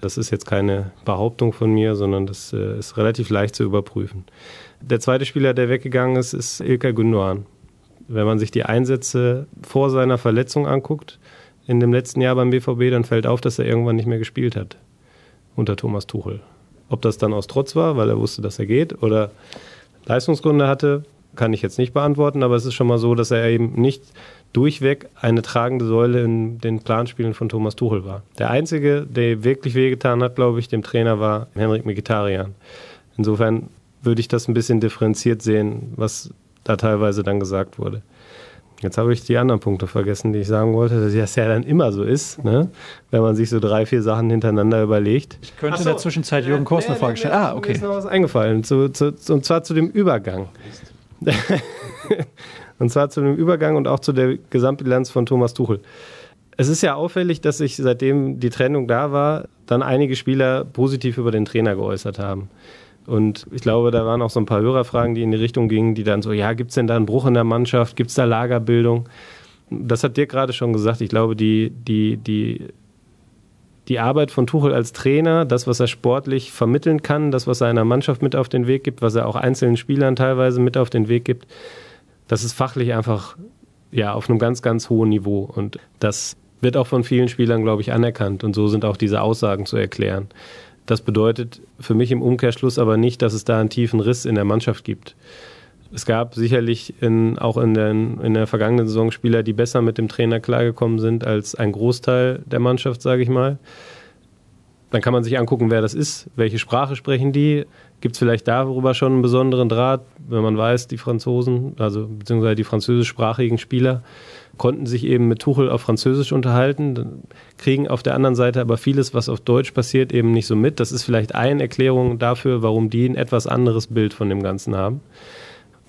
Das ist jetzt keine Behauptung von mir, sondern das äh, ist relativ leicht zu überprüfen. Der zweite Spieler, der weggegangen ist, ist Ilkay Gündoğan. Wenn man sich die Einsätze vor seiner Verletzung anguckt, in dem letzten Jahr beim BVB, dann fällt auf, dass er irgendwann nicht mehr gespielt hat unter Thomas Tuchel. Ob das dann aus Trotz war, weil er wusste, dass er geht, oder Leistungsgründe hatte, kann ich jetzt nicht beantworten, aber es ist schon mal so, dass er eben nicht durchweg eine tragende Säule in den Planspielen von Thomas Tuchel war. Der Einzige, der wirklich wehgetan hat, glaube ich, dem Trainer war Henrik Mkhitaryan. Insofern würde ich das ein bisschen differenziert sehen, was da teilweise dann gesagt wurde. Jetzt habe ich die anderen Punkte vergessen, die ich sagen wollte, dass das ja dann immer so ist, ne? wenn man sich so drei, vier Sachen hintereinander überlegt. Ich könnte so. in der Zwischenzeit Jürgen Kors eine Frage stellen. Ah, okay. Mir ist noch was eingefallen, zu, zu, und zwar zu dem Übergang. und zwar zu dem Übergang und auch zu der Gesamtbilanz von Thomas Tuchel. Es ist ja auffällig, dass sich seitdem die Trennung da war, dann einige Spieler positiv über den Trainer geäußert haben. Und ich glaube, da waren auch so ein paar Hörerfragen, die in die Richtung gingen, die dann so, ja, gibt es denn da einen Bruch in der Mannschaft? Gibt es da Lagerbildung? Das hat dir gerade schon gesagt. Ich glaube, die, die, die, die Arbeit von Tuchel als Trainer, das, was er sportlich vermitteln kann, das, was er einer Mannschaft mit auf den Weg gibt, was er auch einzelnen Spielern teilweise mit auf den Weg gibt, das ist fachlich einfach ja, auf einem ganz, ganz hohen Niveau. Und das wird auch von vielen Spielern, glaube ich, anerkannt. Und so sind auch diese Aussagen zu erklären. Das bedeutet für mich im Umkehrschluss aber nicht, dass es da einen tiefen Riss in der Mannschaft gibt. Es gab sicherlich in, auch in der, in der vergangenen Saison Spieler, die besser mit dem Trainer klargekommen sind als ein Großteil der Mannschaft, sage ich mal. Dann kann man sich angucken, wer das ist, welche Sprache sprechen die. Gibt es vielleicht darüber schon einen besonderen Draht, wenn man weiß, die Franzosen, also beziehungsweise die französischsprachigen Spieler konnten sich eben mit Tuchel auf Französisch unterhalten, kriegen auf der anderen Seite aber vieles, was auf Deutsch passiert, eben nicht so mit. Das ist vielleicht eine Erklärung dafür, warum die ein etwas anderes Bild von dem Ganzen haben.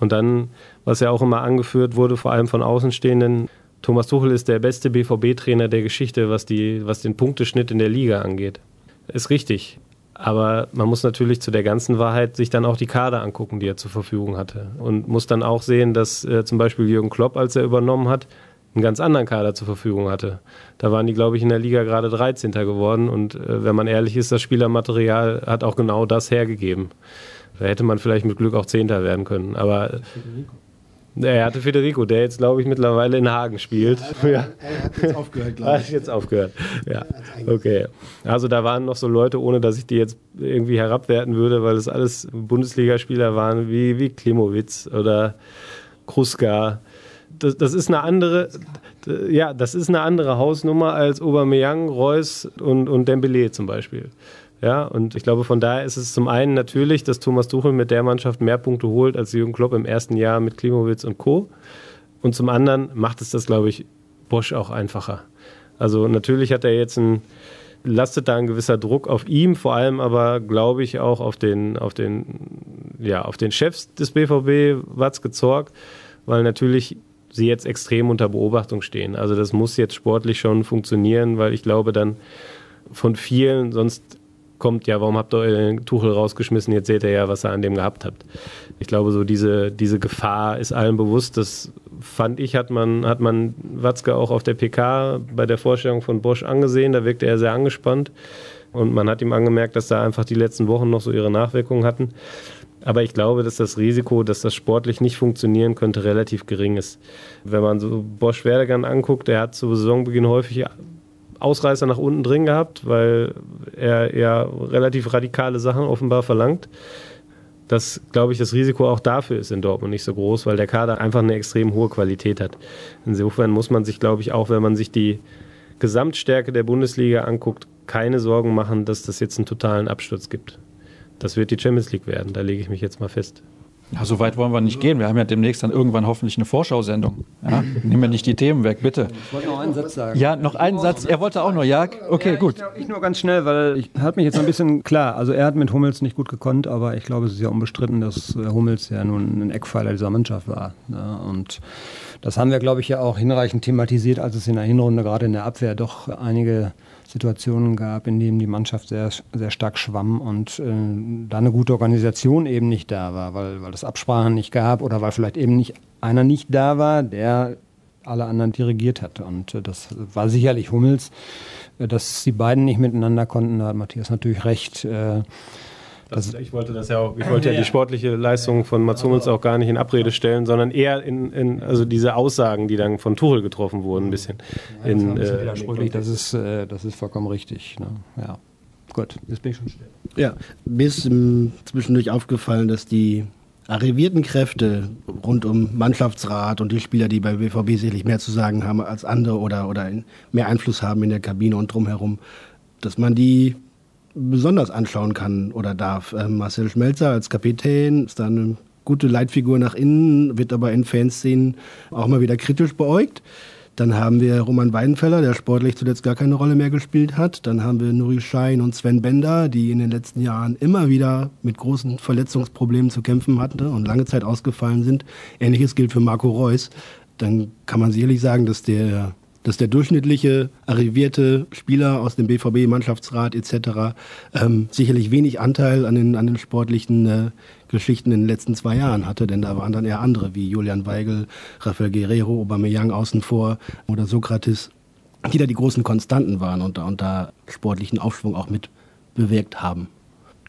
Und dann, was ja auch immer angeführt wurde, vor allem von Außenstehenden, Thomas Tuchel ist der beste BVB-Trainer der Geschichte, was, die, was den Punkteschnitt in der Liga angeht. Ist richtig. Aber man muss natürlich zu der ganzen Wahrheit sich dann auch die Kader angucken, die er zur Verfügung hatte. Und muss dann auch sehen, dass äh, zum Beispiel Jürgen Klopp, als er übernommen hat, einen ganz anderen Kader zur Verfügung hatte. Da waren die, glaube ich, in der Liga gerade 13. geworden. Und äh, wenn man ehrlich ist, das Spielermaterial hat auch genau das hergegeben. Da hätte man vielleicht mit Glück auch Zehnter werden können. Aber er hatte Federico, der jetzt, glaube ich, mittlerweile in Hagen spielt. Ja, er, er hat jetzt aufgehört, glaube ich. Hat jetzt aufgehört. Ja. Okay. Also da waren noch so Leute, ohne dass ich die jetzt irgendwie herabwerten würde, weil es alles Bundesligaspieler waren, wie, wie Klimowitz oder Kruska. Das, das, ist eine andere, ja, das ist eine andere Hausnummer als Aubameyang, Reus und, und Dembele zum Beispiel. Ja, und ich glaube, von daher ist es zum einen natürlich, dass Thomas Tuchel mit der Mannschaft mehr Punkte holt als Jürgen Klopp im ersten Jahr mit Klimowitz und Co. Und zum anderen macht es das, glaube ich, Bosch auch einfacher. Also natürlich hat er jetzt ein, lastet da ein gewisser Druck auf ihm, vor allem aber, glaube ich, auch auf den, auf den, ja, auf den Chefs des BVB, Watzke Zorg, weil natürlich sie jetzt extrem unter Beobachtung stehen. Also das muss jetzt sportlich schon funktionieren, weil ich glaube dann von vielen, sonst kommt, ja, warum habt ihr euren Tuchel rausgeschmissen? Jetzt seht ihr ja, was ihr an dem gehabt habt. Ich glaube, so diese, diese Gefahr ist allen bewusst. Das fand ich, hat man, hat man Watzke auch auf der PK bei der Vorstellung von Bosch angesehen. Da wirkte er sehr angespannt. Und man hat ihm angemerkt, dass da einfach die letzten Wochen noch so ihre Nachwirkungen hatten. Aber ich glaube, dass das Risiko, dass das sportlich nicht funktionieren könnte, relativ gering ist. Wenn man so Bosch Werdegang anguckt, der hat zu Saisonbeginn häufig Ausreißer nach unten drin gehabt, weil er eher relativ radikale Sachen offenbar verlangt. Dass, glaube ich, das Risiko auch dafür ist in Dortmund nicht so groß, weil der Kader einfach eine extrem hohe Qualität hat. Insofern muss man sich, glaube ich, auch wenn man sich die Gesamtstärke der Bundesliga anguckt, keine Sorgen machen, dass das jetzt einen totalen Absturz gibt. Das wird die Champions League werden, da lege ich mich jetzt mal fest. Ja, so weit wollen wir nicht gehen. Wir haben ja demnächst dann irgendwann hoffentlich eine Vorschau-Sendung. Ja? Nehmen wir nicht die Themen weg, bitte. Ich wollte noch einen Satz sagen. Ja, noch einen Satz. Er wollte auch noch, ja? Okay, ja, gut. Ich, ich, nur ganz schnell, weil ich hat mich jetzt ein bisschen klar. Also er hat mit Hummels nicht gut gekonnt, aber ich glaube, es ist ja unbestritten, dass äh, Hummels ja nun ein Eckpfeiler dieser Mannschaft war. Ja, und das haben wir, glaube ich, ja auch hinreichend thematisiert, als es in der Hinrunde gerade in der Abwehr doch einige Situationen gab, in denen die Mannschaft sehr, sehr stark schwamm und äh, da eine gute Organisation eben nicht da war, weil, weil es Absprachen nicht gab oder weil vielleicht eben nicht einer nicht da war, der alle anderen dirigiert hat. Und äh, das war sicherlich Hummels, äh, dass die beiden nicht miteinander konnten, da hat Matthias natürlich recht. Äh, das, ich wollte das ja auch, ich wollte ja die sportliche Leistung von Mats Hummels auch gar nicht in Abrede stellen, sondern eher in, in also diese Aussagen, die dann von Tuchel getroffen wurden, ein bisschen. In, äh, das, ist, äh, das ist vollkommen richtig. Ne? Ja. Gut, jetzt bin ich schon still. Ja, mir ist um, zwischendurch aufgefallen, dass die arrivierten Kräfte rund um Mannschaftsrat und die Spieler, die bei BVB sicherlich mehr zu sagen haben als andere oder, oder mehr Einfluss haben in der Kabine und drumherum, dass man die besonders anschauen kann oder darf. Ähm, Marcel Schmelzer als Kapitän ist da eine gute Leitfigur nach innen, wird aber in Fanszenen auch mal wieder kritisch beäugt. Dann haben wir Roman Weidenfeller, der sportlich zuletzt gar keine Rolle mehr gespielt hat. Dann haben wir Nuri Schein und Sven Bender, die in den letzten Jahren immer wieder mit großen Verletzungsproblemen zu kämpfen hatten und lange Zeit ausgefallen sind. Ähnliches gilt für Marco Reus. Dann kann man sicherlich sagen, dass der dass der durchschnittliche arrivierte Spieler aus dem BVB-Mannschaftsrat etc. Ähm, sicherlich wenig Anteil an den, an den sportlichen äh, Geschichten in den letzten zwei Jahren hatte, denn da waren dann eher andere wie Julian Weigel, Rafael Guerrero, Aubameyang außen vor oder Sokrates, die da die großen Konstanten waren und, und da sportlichen Aufschwung auch mit bewirkt haben.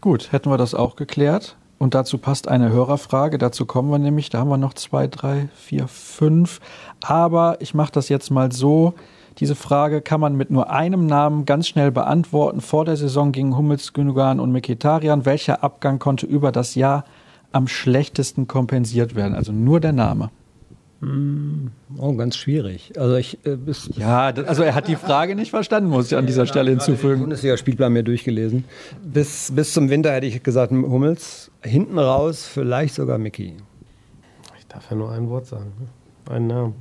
Gut, hätten wir das auch geklärt. Und dazu passt eine Hörerfrage. Dazu kommen wir nämlich. Da haben wir noch zwei, drei, vier, fünf. Aber ich mache das jetzt mal so. Diese Frage kann man mit nur einem Namen ganz schnell beantworten. Vor der Saison gingen Hummels, Gündogan und Mkhitaryan. Welcher Abgang konnte über das Jahr am schlechtesten kompensiert werden? Also nur der Name. Oh, ganz schwierig. Also ich äh, bis ja, das, also er hat die Frage nicht verstanden, muss ich an dieser Stelle hinzufügen. Bundesliga-Spielplan mir durchgelesen. Bis, bis zum Winter hätte ich gesagt Hummels, hinten raus vielleicht sogar Mickey. Ich darf ja nur ein Wort sagen, ne? einen Namen.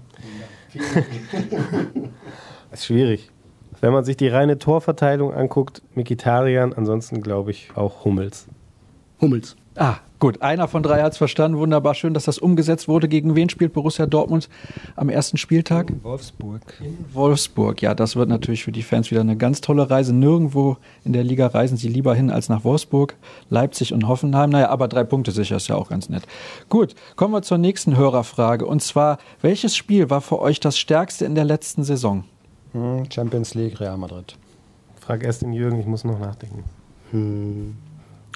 das ist schwierig. Wenn man sich die reine Torverteilung anguckt, Mikitarian, ansonsten glaube ich auch Hummels. Hummels. Ah, gut. Einer von drei hat es verstanden. Wunderbar. Schön, dass das umgesetzt wurde. Gegen wen spielt Borussia Dortmund am ersten Spieltag? In Wolfsburg. In Wolfsburg. Ja, das wird natürlich für die Fans wieder eine ganz tolle Reise. Nirgendwo in der Liga reisen sie lieber hin als nach Wolfsburg, Leipzig und Hoffenheim. Naja, aber drei Punkte sicher ist ja auch ganz nett. Gut, kommen wir zur nächsten Hörerfrage. Und zwar, welches Spiel war für euch das stärkste in der letzten Saison? Hm, Champions League, Real Madrid. Frag erst den Jürgen, ich muss noch nachdenken. Hm.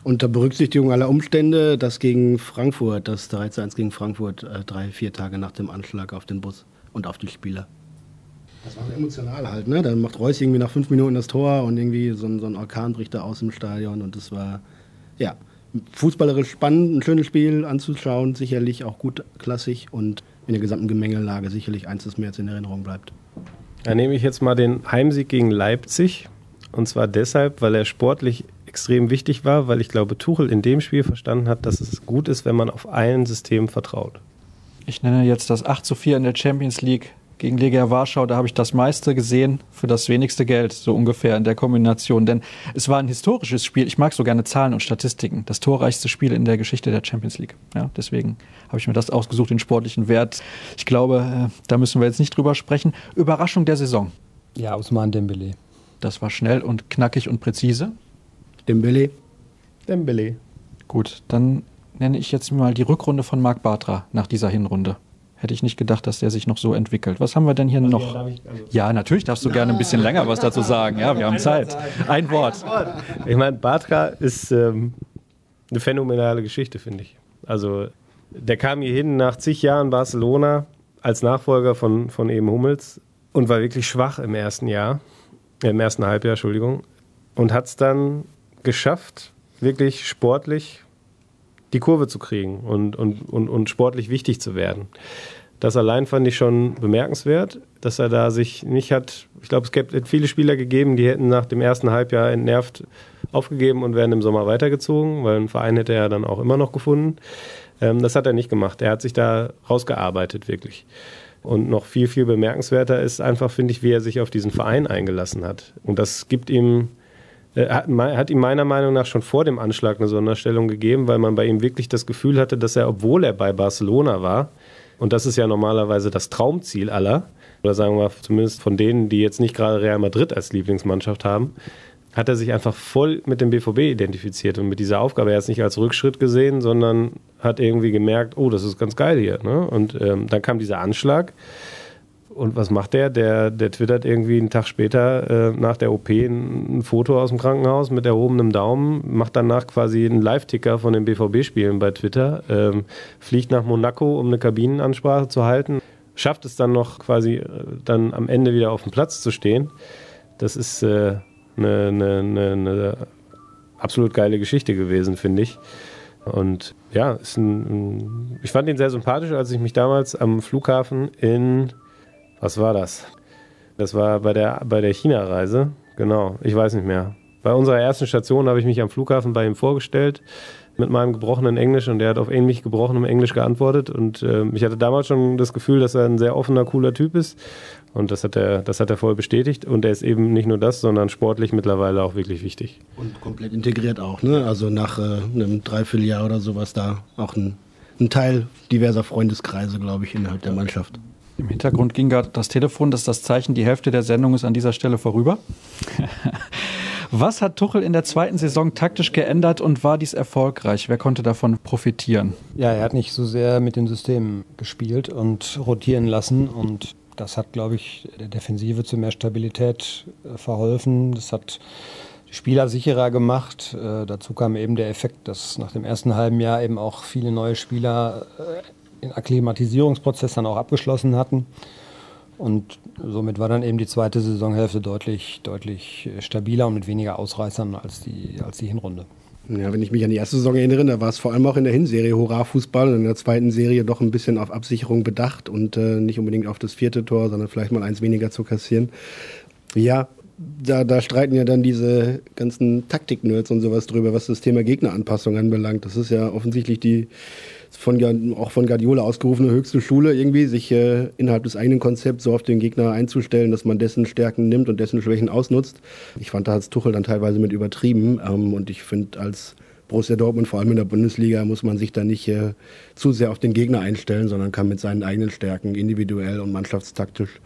Unter Berücksichtigung aller Umstände, das gegen Frankfurt, das 3 zu 1 gegen Frankfurt, äh, drei, vier Tage nach dem Anschlag auf den Bus und auf die Spieler. Das war emotional halt, ne? Dann macht Reus irgendwie nach fünf Minuten das Tor und irgendwie so ein, so ein Orkan bricht da aus im Stadion und das war, ja, fußballerisch spannend, ein schönes Spiel anzuschauen, sicherlich auch gut klassisch und in der gesamten Gemengelage sicherlich eins, das mir jetzt in Erinnerung bleibt. Da nehme ich jetzt mal den Heimsieg gegen Leipzig. Und zwar deshalb, weil er sportlich extrem wichtig war, weil ich glaube, Tuchel in dem Spiel verstanden hat, dass es gut ist, wenn man auf ein System vertraut. Ich nenne jetzt das 8 zu 4 in der Champions League gegen Legia Warschau. Da habe ich das meiste gesehen für das wenigste Geld, so ungefähr in der Kombination. Denn es war ein historisches Spiel. Ich mag so gerne Zahlen und Statistiken. Das torreichste Spiel in der Geschichte der Champions League. Ja, deswegen habe ich mir das ausgesucht, den sportlichen Wert. Ich glaube, äh, da müssen wir jetzt nicht drüber sprechen. Überraschung der Saison. Ja, Usman Dembele. Das war schnell und knackig und präzise. Dembele. Dembele. Gut, dann nenne ich jetzt mal die Rückrunde von Marc Bartra nach dieser Hinrunde. Hätte ich nicht gedacht, dass der sich noch so entwickelt. Was haben wir denn hier noch? Ja, ich, also ja, natürlich darfst du ja. gerne ein bisschen länger was dazu sagen. Ja, wir haben Zeit. Ein Wort. Ich meine, Bartra ist ähm, eine phänomenale Geschichte, finde ich. Also, der kam hier hin nach zig Jahren Barcelona als Nachfolger von, von eben Hummels und war wirklich schwach im ersten Jahr, äh, im ersten Halbjahr, Entschuldigung, und hat es dann geschafft, wirklich sportlich die Kurve zu kriegen und, und, und, und sportlich wichtig zu werden. Das allein fand ich schon bemerkenswert, dass er da sich nicht hat. Ich glaube, es gibt viele Spieler gegeben, die hätten nach dem ersten Halbjahr entnervt aufgegeben und wären im Sommer weitergezogen, weil einen Verein hätte er dann auch immer noch gefunden. Ähm, das hat er nicht gemacht. Er hat sich da rausgearbeitet, wirklich. Und noch viel, viel bemerkenswerter ist einfach, finde ich, wie er sich auf diesen Verein eingelassen hat. Und das gibt ihm hat, hat ihm meiner Meinung nach schon vor dem Anschlag eine Sonderstellung gegeben, weil man bei ihm wirklich das Gefühl hatte, dass er, obwohl er bei Barcelona war, und das ist ja normalerweise das Traumziel aller, oder sagen wir zumindest von denen, die jetzt nicht gerade Real Madrid als Lieblingsmannschaft haben, hat er sich einfach voll mit dem BVB identifiziert und mit dieser Aufgabe. Er hat es nicht als Rückschritt gesehen, sondern hat irgendwie gemerkt, oh, das ist ganz geil hier. Ne? Und ähm, dann kam dieser Anschlag. Und was macht der? Der, der twittert irgendwie einen Tag später äh, nach der OP ein, ein, Foto aus dem Krankenhaus mit erhobenem Daumen, macht danach quasi einen Live-Ticker von den BVB-Spielen bei Twitter, ähm, fliegt nach Monaco, um eine Kabinenansprache zu halten, schafft es dann noch quasi äh, dann am Ende wieder auf dem Platz zu stehen. Das ist äh, eine, eine, eine, eine absolut geile Geschichte gewesen, finde ich. Und ja, ein, ich fand ihn sehr sympathisch, als ich mich damals am Flughafen in was war das? Das war bei der, bei der China-Reise. Genau, ich weiß nicht mehr. Bei unserer ersten Station habe ich mich am Flughafen bei ihm vorgestellt mit meinem gebrochenen Englisch und er hat auf ähnlich gebrochenem Englisch geantwortet und äh, ich hatte damals schon das Gefühl, dass er ein sehr offener, cooler Typ ist und das hat er, das hat er voll bestätigt und er ist eben nicht nur das, sondern sportlich mittlerweile auch wirklich wichtig. Und komplett integriert auch, ne? Also nach äh, einem Dreivierteljahr oder sowas da auch ein, ein Teil diverser Freundeskreise, glaube ich, innerhalb der Mannschaft. Im Hintergrund ging gerade das Telefon, das ist das Zeichen, die Hälfte der Sendung ist an dieser Stelle vorüber. Was hat Tuchel in der zweiten Saison taktisch geändert und war dies erfolgreich? Wer konnte davon profitieren? Ja, er hat nicht so sehr mit den Systemen gespielt und rotieren lassen und das hat, glaube ich, der Defensive zu mehr Stabilität äh, verholfen. Das hat die Spieler sicherer gemacht. Äh, dazu kam eben der Effekt, dass nach dem ersten halben Jahr eben auch viele neue Spieler äh, den Akklimatisierungsprozess dann auch abgeschlossen hatten. Und somit war dann eben die zweite Saisonhälfte deutlich, deutlich stabiler und mit weniger Ausreißern als die, als die Hinrunde. Ja, wenn ich mich an die erste Saison erinnere, da war es vor allem auch in der Hinserie Hurra-Fußball und in der zweiten Serie doch ein bisschen auf Absicherung bedacht und äh, nicht unbedingt auf das vierte Tor, sondern vielleicht mal eins weniger zu kassieren. Ja, da, da streiten ja dann diese ganzen Taktik-Nerds und sowas drüber, was das Thema Gegneranpassung anbelangt. Das ist ja offensichtlich die von, auch von Guardiola ausgerufene höchste Schule irgendwie, sich äh, innerhalb des eigenen Konzepts so auf den Gegner einzustellen, dass man dessen Stärken nimmt und dessen Schwächen ausnutzt. Ich fand, da hat Tuchel dann teilweise mit übertrieben ähm, und ich finde, als Borussia Dortmund, vor allem in der Bundesliga, muss man sich da nicht äh, zu sehr auf den Gegner einstellen, sondern kann mit seinen eigenen Stärken individuell und mannschaftstaktisch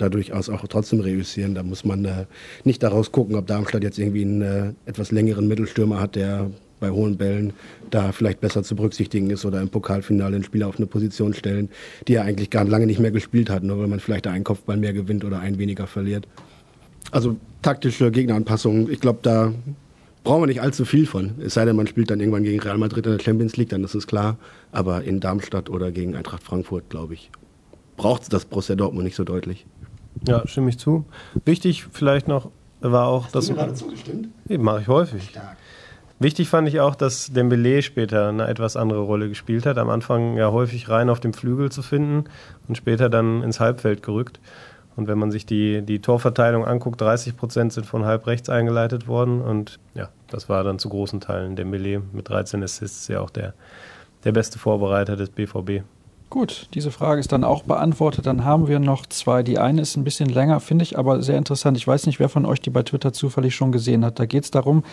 da durchaus auch trotzdem reüssieren. Da muss man äh, nicht daraus gucken, ob Darmstadt jetzt irgendwie einen äh, etwas längeren Mittelstürmer hat, der bei hohen Bällen da vielleicht besser zu berücksichtigen ist oder im Pokalfinale einen Spieler auf eine Position stellen, die er eigentlich gar lange nicht mehr gespielt hat, nur weil man vielleicht einen Kopfball mehr gewinnt oder einen weniger verliert. Also taktische Gegneranpassungen, ich glaube, da brauchen wir nicht allzu viel von. Es sei denn, man spielt dann irgendwann gegen Real Madrid in der Champions League, dann ist es klar. Aber in Darmstadt oder gegen Eintracht Frankfurt, glaube ich, braucht es das Borussia Dortmund nicht so deutlich. Ja, stimme ich zu. Wichtig vielleicht noch war auch, Hast dass. Du gerade zugestimmt? Mache ich häufig. Stark. Wichtig fand ich auch, dass Dembele später eine etwas andere Rolle gespielt hat. Am Anfang ja häufig rein auf dem Flügel zu finden und später dann ins Halbfeld gerückt. Und wenn man sich die, die Torverteilung anguckt, 30 Prozent sind von halb rechts eingeleitet worden. Und ja, das war dann zu großen Teilen Dembele mit 13 Assists ja auch der, der beste Vorbereiter des BVB. Gut, diese Frage ist dann auch beantwortet. Dann haben wir noch zwei. Die eine ist ein bisschen länger, finde ich aber sehr interessant. Ich weiß nicht, wer von euch die bei Twitter zufällig schon gesehen hat. Da geht es darum,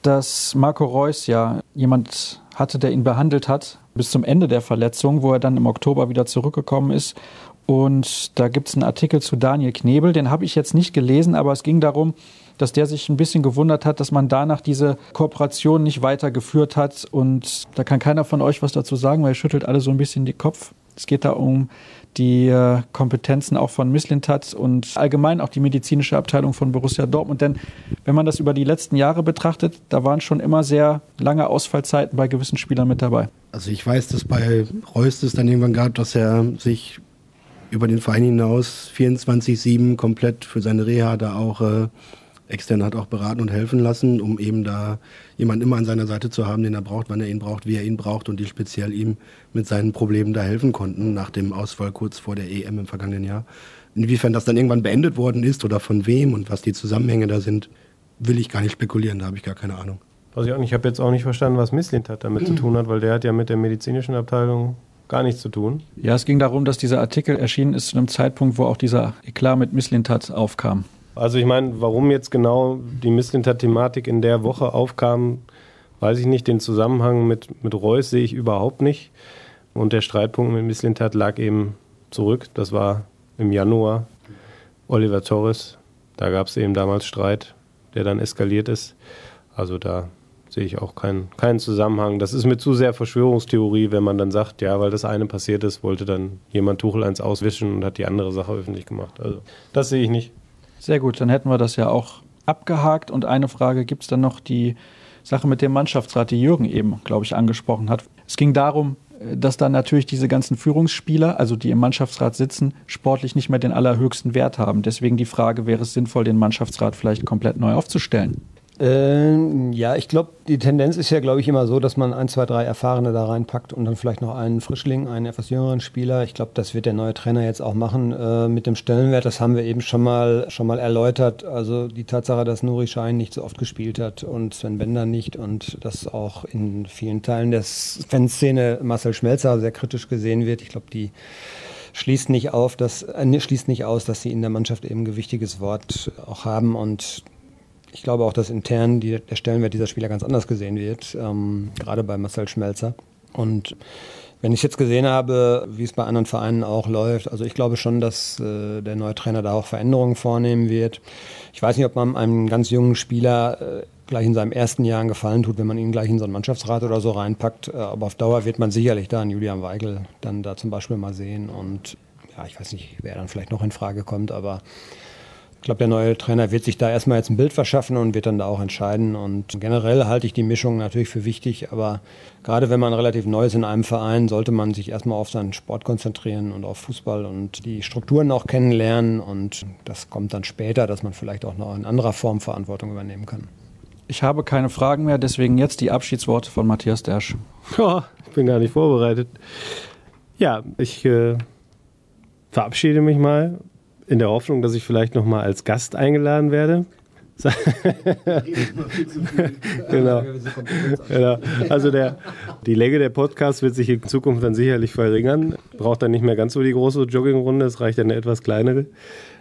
dass Marco Reus ja jemand hatte, der ihn behandelt hat bis zum Ende der Verletzung, wo er dann im Oktober wieder zurückgekommen ist. Und da gibt es einen Artikel zu Daniel Knebel, den habe ich jetzt nicht gelesen, aber es ging darum, dass der sich ein bisschen gewundert hat, dass man danach diese Kooperation nicht weitergeführt hat. Und da kann keiner von euch was dazu sagen, weil ihr schüttelt alle so ein bisschen den Kopf. Es geht da um die äh, Kompetenzen auch von Misslintat und allgemein auch die medizinische Abteilung von Borussia Dortmund. Denn wenn man das über die letzten Jahre betrachtet, da waren schon immer sehr lange Ausfallzeiten bei gewissen Spielern mit dabei. Also ich weiß, dass bei Reus es dann irgendwann gab, dass er sich über den Verein hinaus 24-7 komplett für seine Reha da auch äh, extern hat auch beraten und helfen lassen, um eben da jemanden immer an seiner Seite zu haben, den er braucht, wann er ihn braucht, wie er ihn braucht und die speziell ihm mit seinen Problemen da helfen konnten nach dem Ausfall kurz vor der EM im vergangenen Jahr. Inwiefern das dann irgendwann beendet worden ist oder von wem und was die Zusammenhänge da sind, will ich gar nicht spekulieren, da habe ich gar keine Ahnung. Weiß ich auch nicht. Ich habe jetzt auch nicht verstanden, was Misslintat damit mhm. zu tun hat, weil der hat ja mit der medizinischen Abteilung gar nichts zu tun. Ja, es ging darum, dass dieser Artikel erschienen ist zu einem Zeitpunkt, wo auch dieser Eklat mit Misslintat aufkam. Also ich meine, warum jetzt genau die Misslintat-Thematik in der Woche aufkam, weiß ich nicht. Den Zusammenhang mit, mit Reus sehe ich überhaupt nicht. Und der Streitpunkt mit Misslintat lag eben zurück. Das war im Januar. Oliver Torres, da gab es eben damals Streit, der dann eskaliert ist. Also da sehe ich auch keinen, keinen Zusammenhang. Das ist mir zu sehr Verschwörungstheorie, wenn man dann sagt, ja, weil das eine passiert ist, wollte dann jemand Tuchel eins auswischen und hat die andere Sache öffentlich gemacht. Also das sehe ich nicht. Sehr gut, dann hätten wir das ja auch abgehakt. Und eine Frage gibt es dann noch die Sache mit dem Mannschaftsrat, die Jürgen eben, glaube ich, angesprochen hat. Es ging darum, dass dann natürlich diese ganzen Führungsspieler, also die im Mannschaftsrat sitzen, sportlich nicht mehr den allerhöchsten Wert haben. Deswegen die Frage, wäre es sinnvoll, den Mannschaftsrat vielleicht komplett neu aufzustellen? Ähm, ja, ich glaube, die Tendenz ist ja, glaube ich, immer so, dass man ein, zwei, drei Erfahrene da reinpackt und dann vielleicht noch einen Frischling, einen etwas jüngeren Spieler. Ich glaube, das wird der neue Trainer jetzt auch machen äh, mit dem Stellenwert. Das haben wir eben schon mal, schon mal erläutert. Also die Tatsache, dass Nuri Schein nicht so oft gespielt hat und Sven Bender nicht und dass auch in vielen Teilen der Fanszene Marcel Schmelzer sehr kritisch gesehen wird. Ich glaube, die schließt nicht auf, dass, äh, schließt nicht aus, dass sie in der Mannschaft eben ein gewichtiges Wort auch haben und ich glaube auch, dass intern die, der Stellenwert dieser Spieler ganz anders gesehen wird, ähm, gerade bei Marcel Schmelzer. Und wenn ich jetzt gesehen habe, wie es bei anderen Vereinen auch läuft, also ich glaube schon, dass äh, der neue Trainer da auch Veränderungen vornehmen wird. Ich weiß nicht, ob man einem ganz jungen Spieler äh, gleich in seinem ersten Jahr einen Gefallen tut, wenn man ihn gleich in so einen Mannschaftsrat oder so reinpackt. Äh, aber auf Dauer wird man sicherlich da einen Julian Weigel dann da zum Beispiel mal sehen. Und ja, ich weiß nicht, wer dann vielleicht noch in Frage kommt, aber ich glaube, der neue Trainer wird sich da erstmal jetzt ein Bild verschaffen und wird dann da auch entscheiden. Und generell halte ich die Mischung natürlich für wichtig, aber gerade wenn man relativ neu ist in einem Verein, sollte man sich erstmal auf seinen Sport konzentrieren und auf Fußball und die Strukturen auch kennenlernen. Und das kommt dann später, dass man vielleicht auch noch in anderer Form Verantwortung übernehmen kann. Ich habe keine Fragen mehr, deswegen jetzt die Abschiedsworte von Matthias Dersch. Oh, ich bin gar nicht vorbereitet. Ja, ich äh, verabschiede mich mal in der Hoffnung, dass ich vielleicht noch mal als Gast eingeladen werde. genau. genau. Also der, die Länge der Podcasts wird sich in Zukunft dann sicherlich verringern. Braucht dann nicht mehr ganz so die große Joggingrunde, es reicht eine etwas kleinere.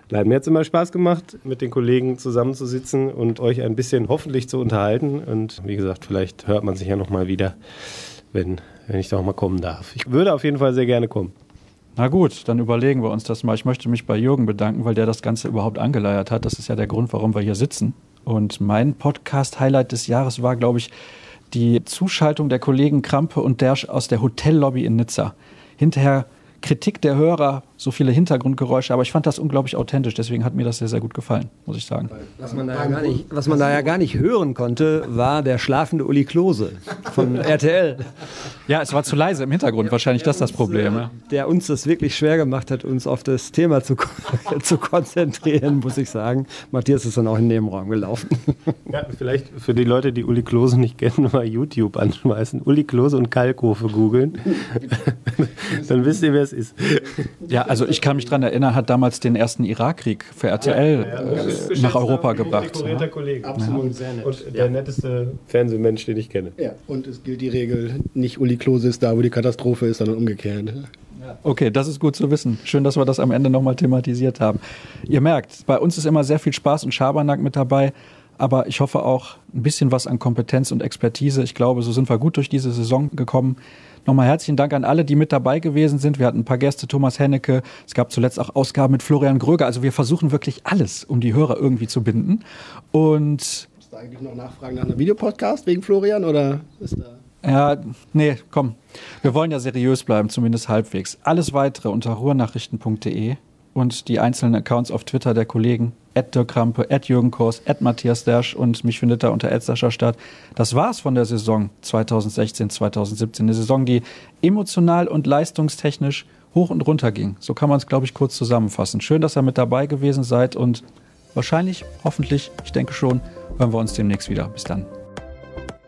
Nein, mir hat es immer Spaß gemacht, mit den Kollegen zusammenzusitzen und euch ein bisschen hoffentlich zu unterhalten. Und wie gesagt, vielleicht hört man sich ja nochmal wieder, wenn, wenn ich da auch mal kommen darf. Ich würde auf jeden Fall sehr gerne kommen. Na gut, dann überlegen wir uns das mal. Ich möchte mich bei Jürgen bedanken, weil der das Ganze überhaupt angeleiert hat. Das ist ja der Grund, warum wir hier sitzen. Und mein Podcast-Highlight des Jahres war, glaube ich, die Zuschaltung der Kollegen Krampe und Dersch aus der Hotellobby in Nizza. Hinterher Kritik der Hörer, so viele Hintergrundgeräusche, aber ich fand das unglaublich authentisch, deswegen hat mir das sehr, sehr gut gefallen, muss ich sagen. Was man da ja gar nicht, was man da ja gar nicht hören konnte, war der schlafende Uli Klose von RTL. Ja, es war zu leise im Hintergrund, wahrscheinlich das das Problem. Ja. Der uns das wirklich schwer gemacht hat, uns auf das Thema zu, zu konzentrieren, muss ich sagen. Matthias ist dann auch in den Nebenraum gelaufen. Ja, vielleicht für die Leute, die Uli Klose nicht kennen, mal YouTube anschmeißen. Uli Klose und Kalkofe googeln. dann wisst ihr, wer es ist. Ja, also ich kann mich daran erinnern, hat damals den ersten Irakkrieg für RTL äh, nach Europa gebracht. Dekorierter Kollege. Absolut sehr nett. Und der netteste Fernsehmensch, den ich kenne. Ja, und es gilt die Regel, nicht Uli Klose ist da, wo die Katastrophe ist, sondern umgekehrt. Okay, das ist gut zu wissen. Schön, dass wir das am Ende nochmal thematisiert haben. Ihr merkt, bei uns ist immer sehr viel Spaß und Schabernack mit dabei, aber ich hoffe auch ein bisschen was an Kompetenz und Expertise. Ich glaube, so sind wir gut durch diese Saison gekommen. Nochmal herzlichen Dank an alle, die mit dabei gewesen sind. Wir hatten ein paar Gäste, Thomas Hennecke. Es gab zuletzt auch Ausgaben mit Florian Gröger. Also wir versuchen wirklich alles, um die Hörer irgendwie zu binden. Und Ist da eigentlich noch Nachfragen nach einem Videopodcast wegen Florian oder ist da. Ja, nee, komm. Wir wollen ja seriös bleiben, zumindest halbwegs. Alles weitere unter ruhrnachrichten.de und die einzelnen Accounts auf Twitter der Kollegen, at Dirk Krampe, Jürgen Kors, at Matthias Dersch und mich findet da unter at Sascha Stadt. Das war's von der Saison 2016, 2017. Eine Saison, die emotional und leistungstechnisch hoch und runter ging. So kann man es, glaube ich, kurz zusammenfassen. Schön, dass ihr mit dabei gewesen seid und wahrscheinlich, hoffentlich, ich denke schon, hören wir uns demnächst wieder. Bis dann.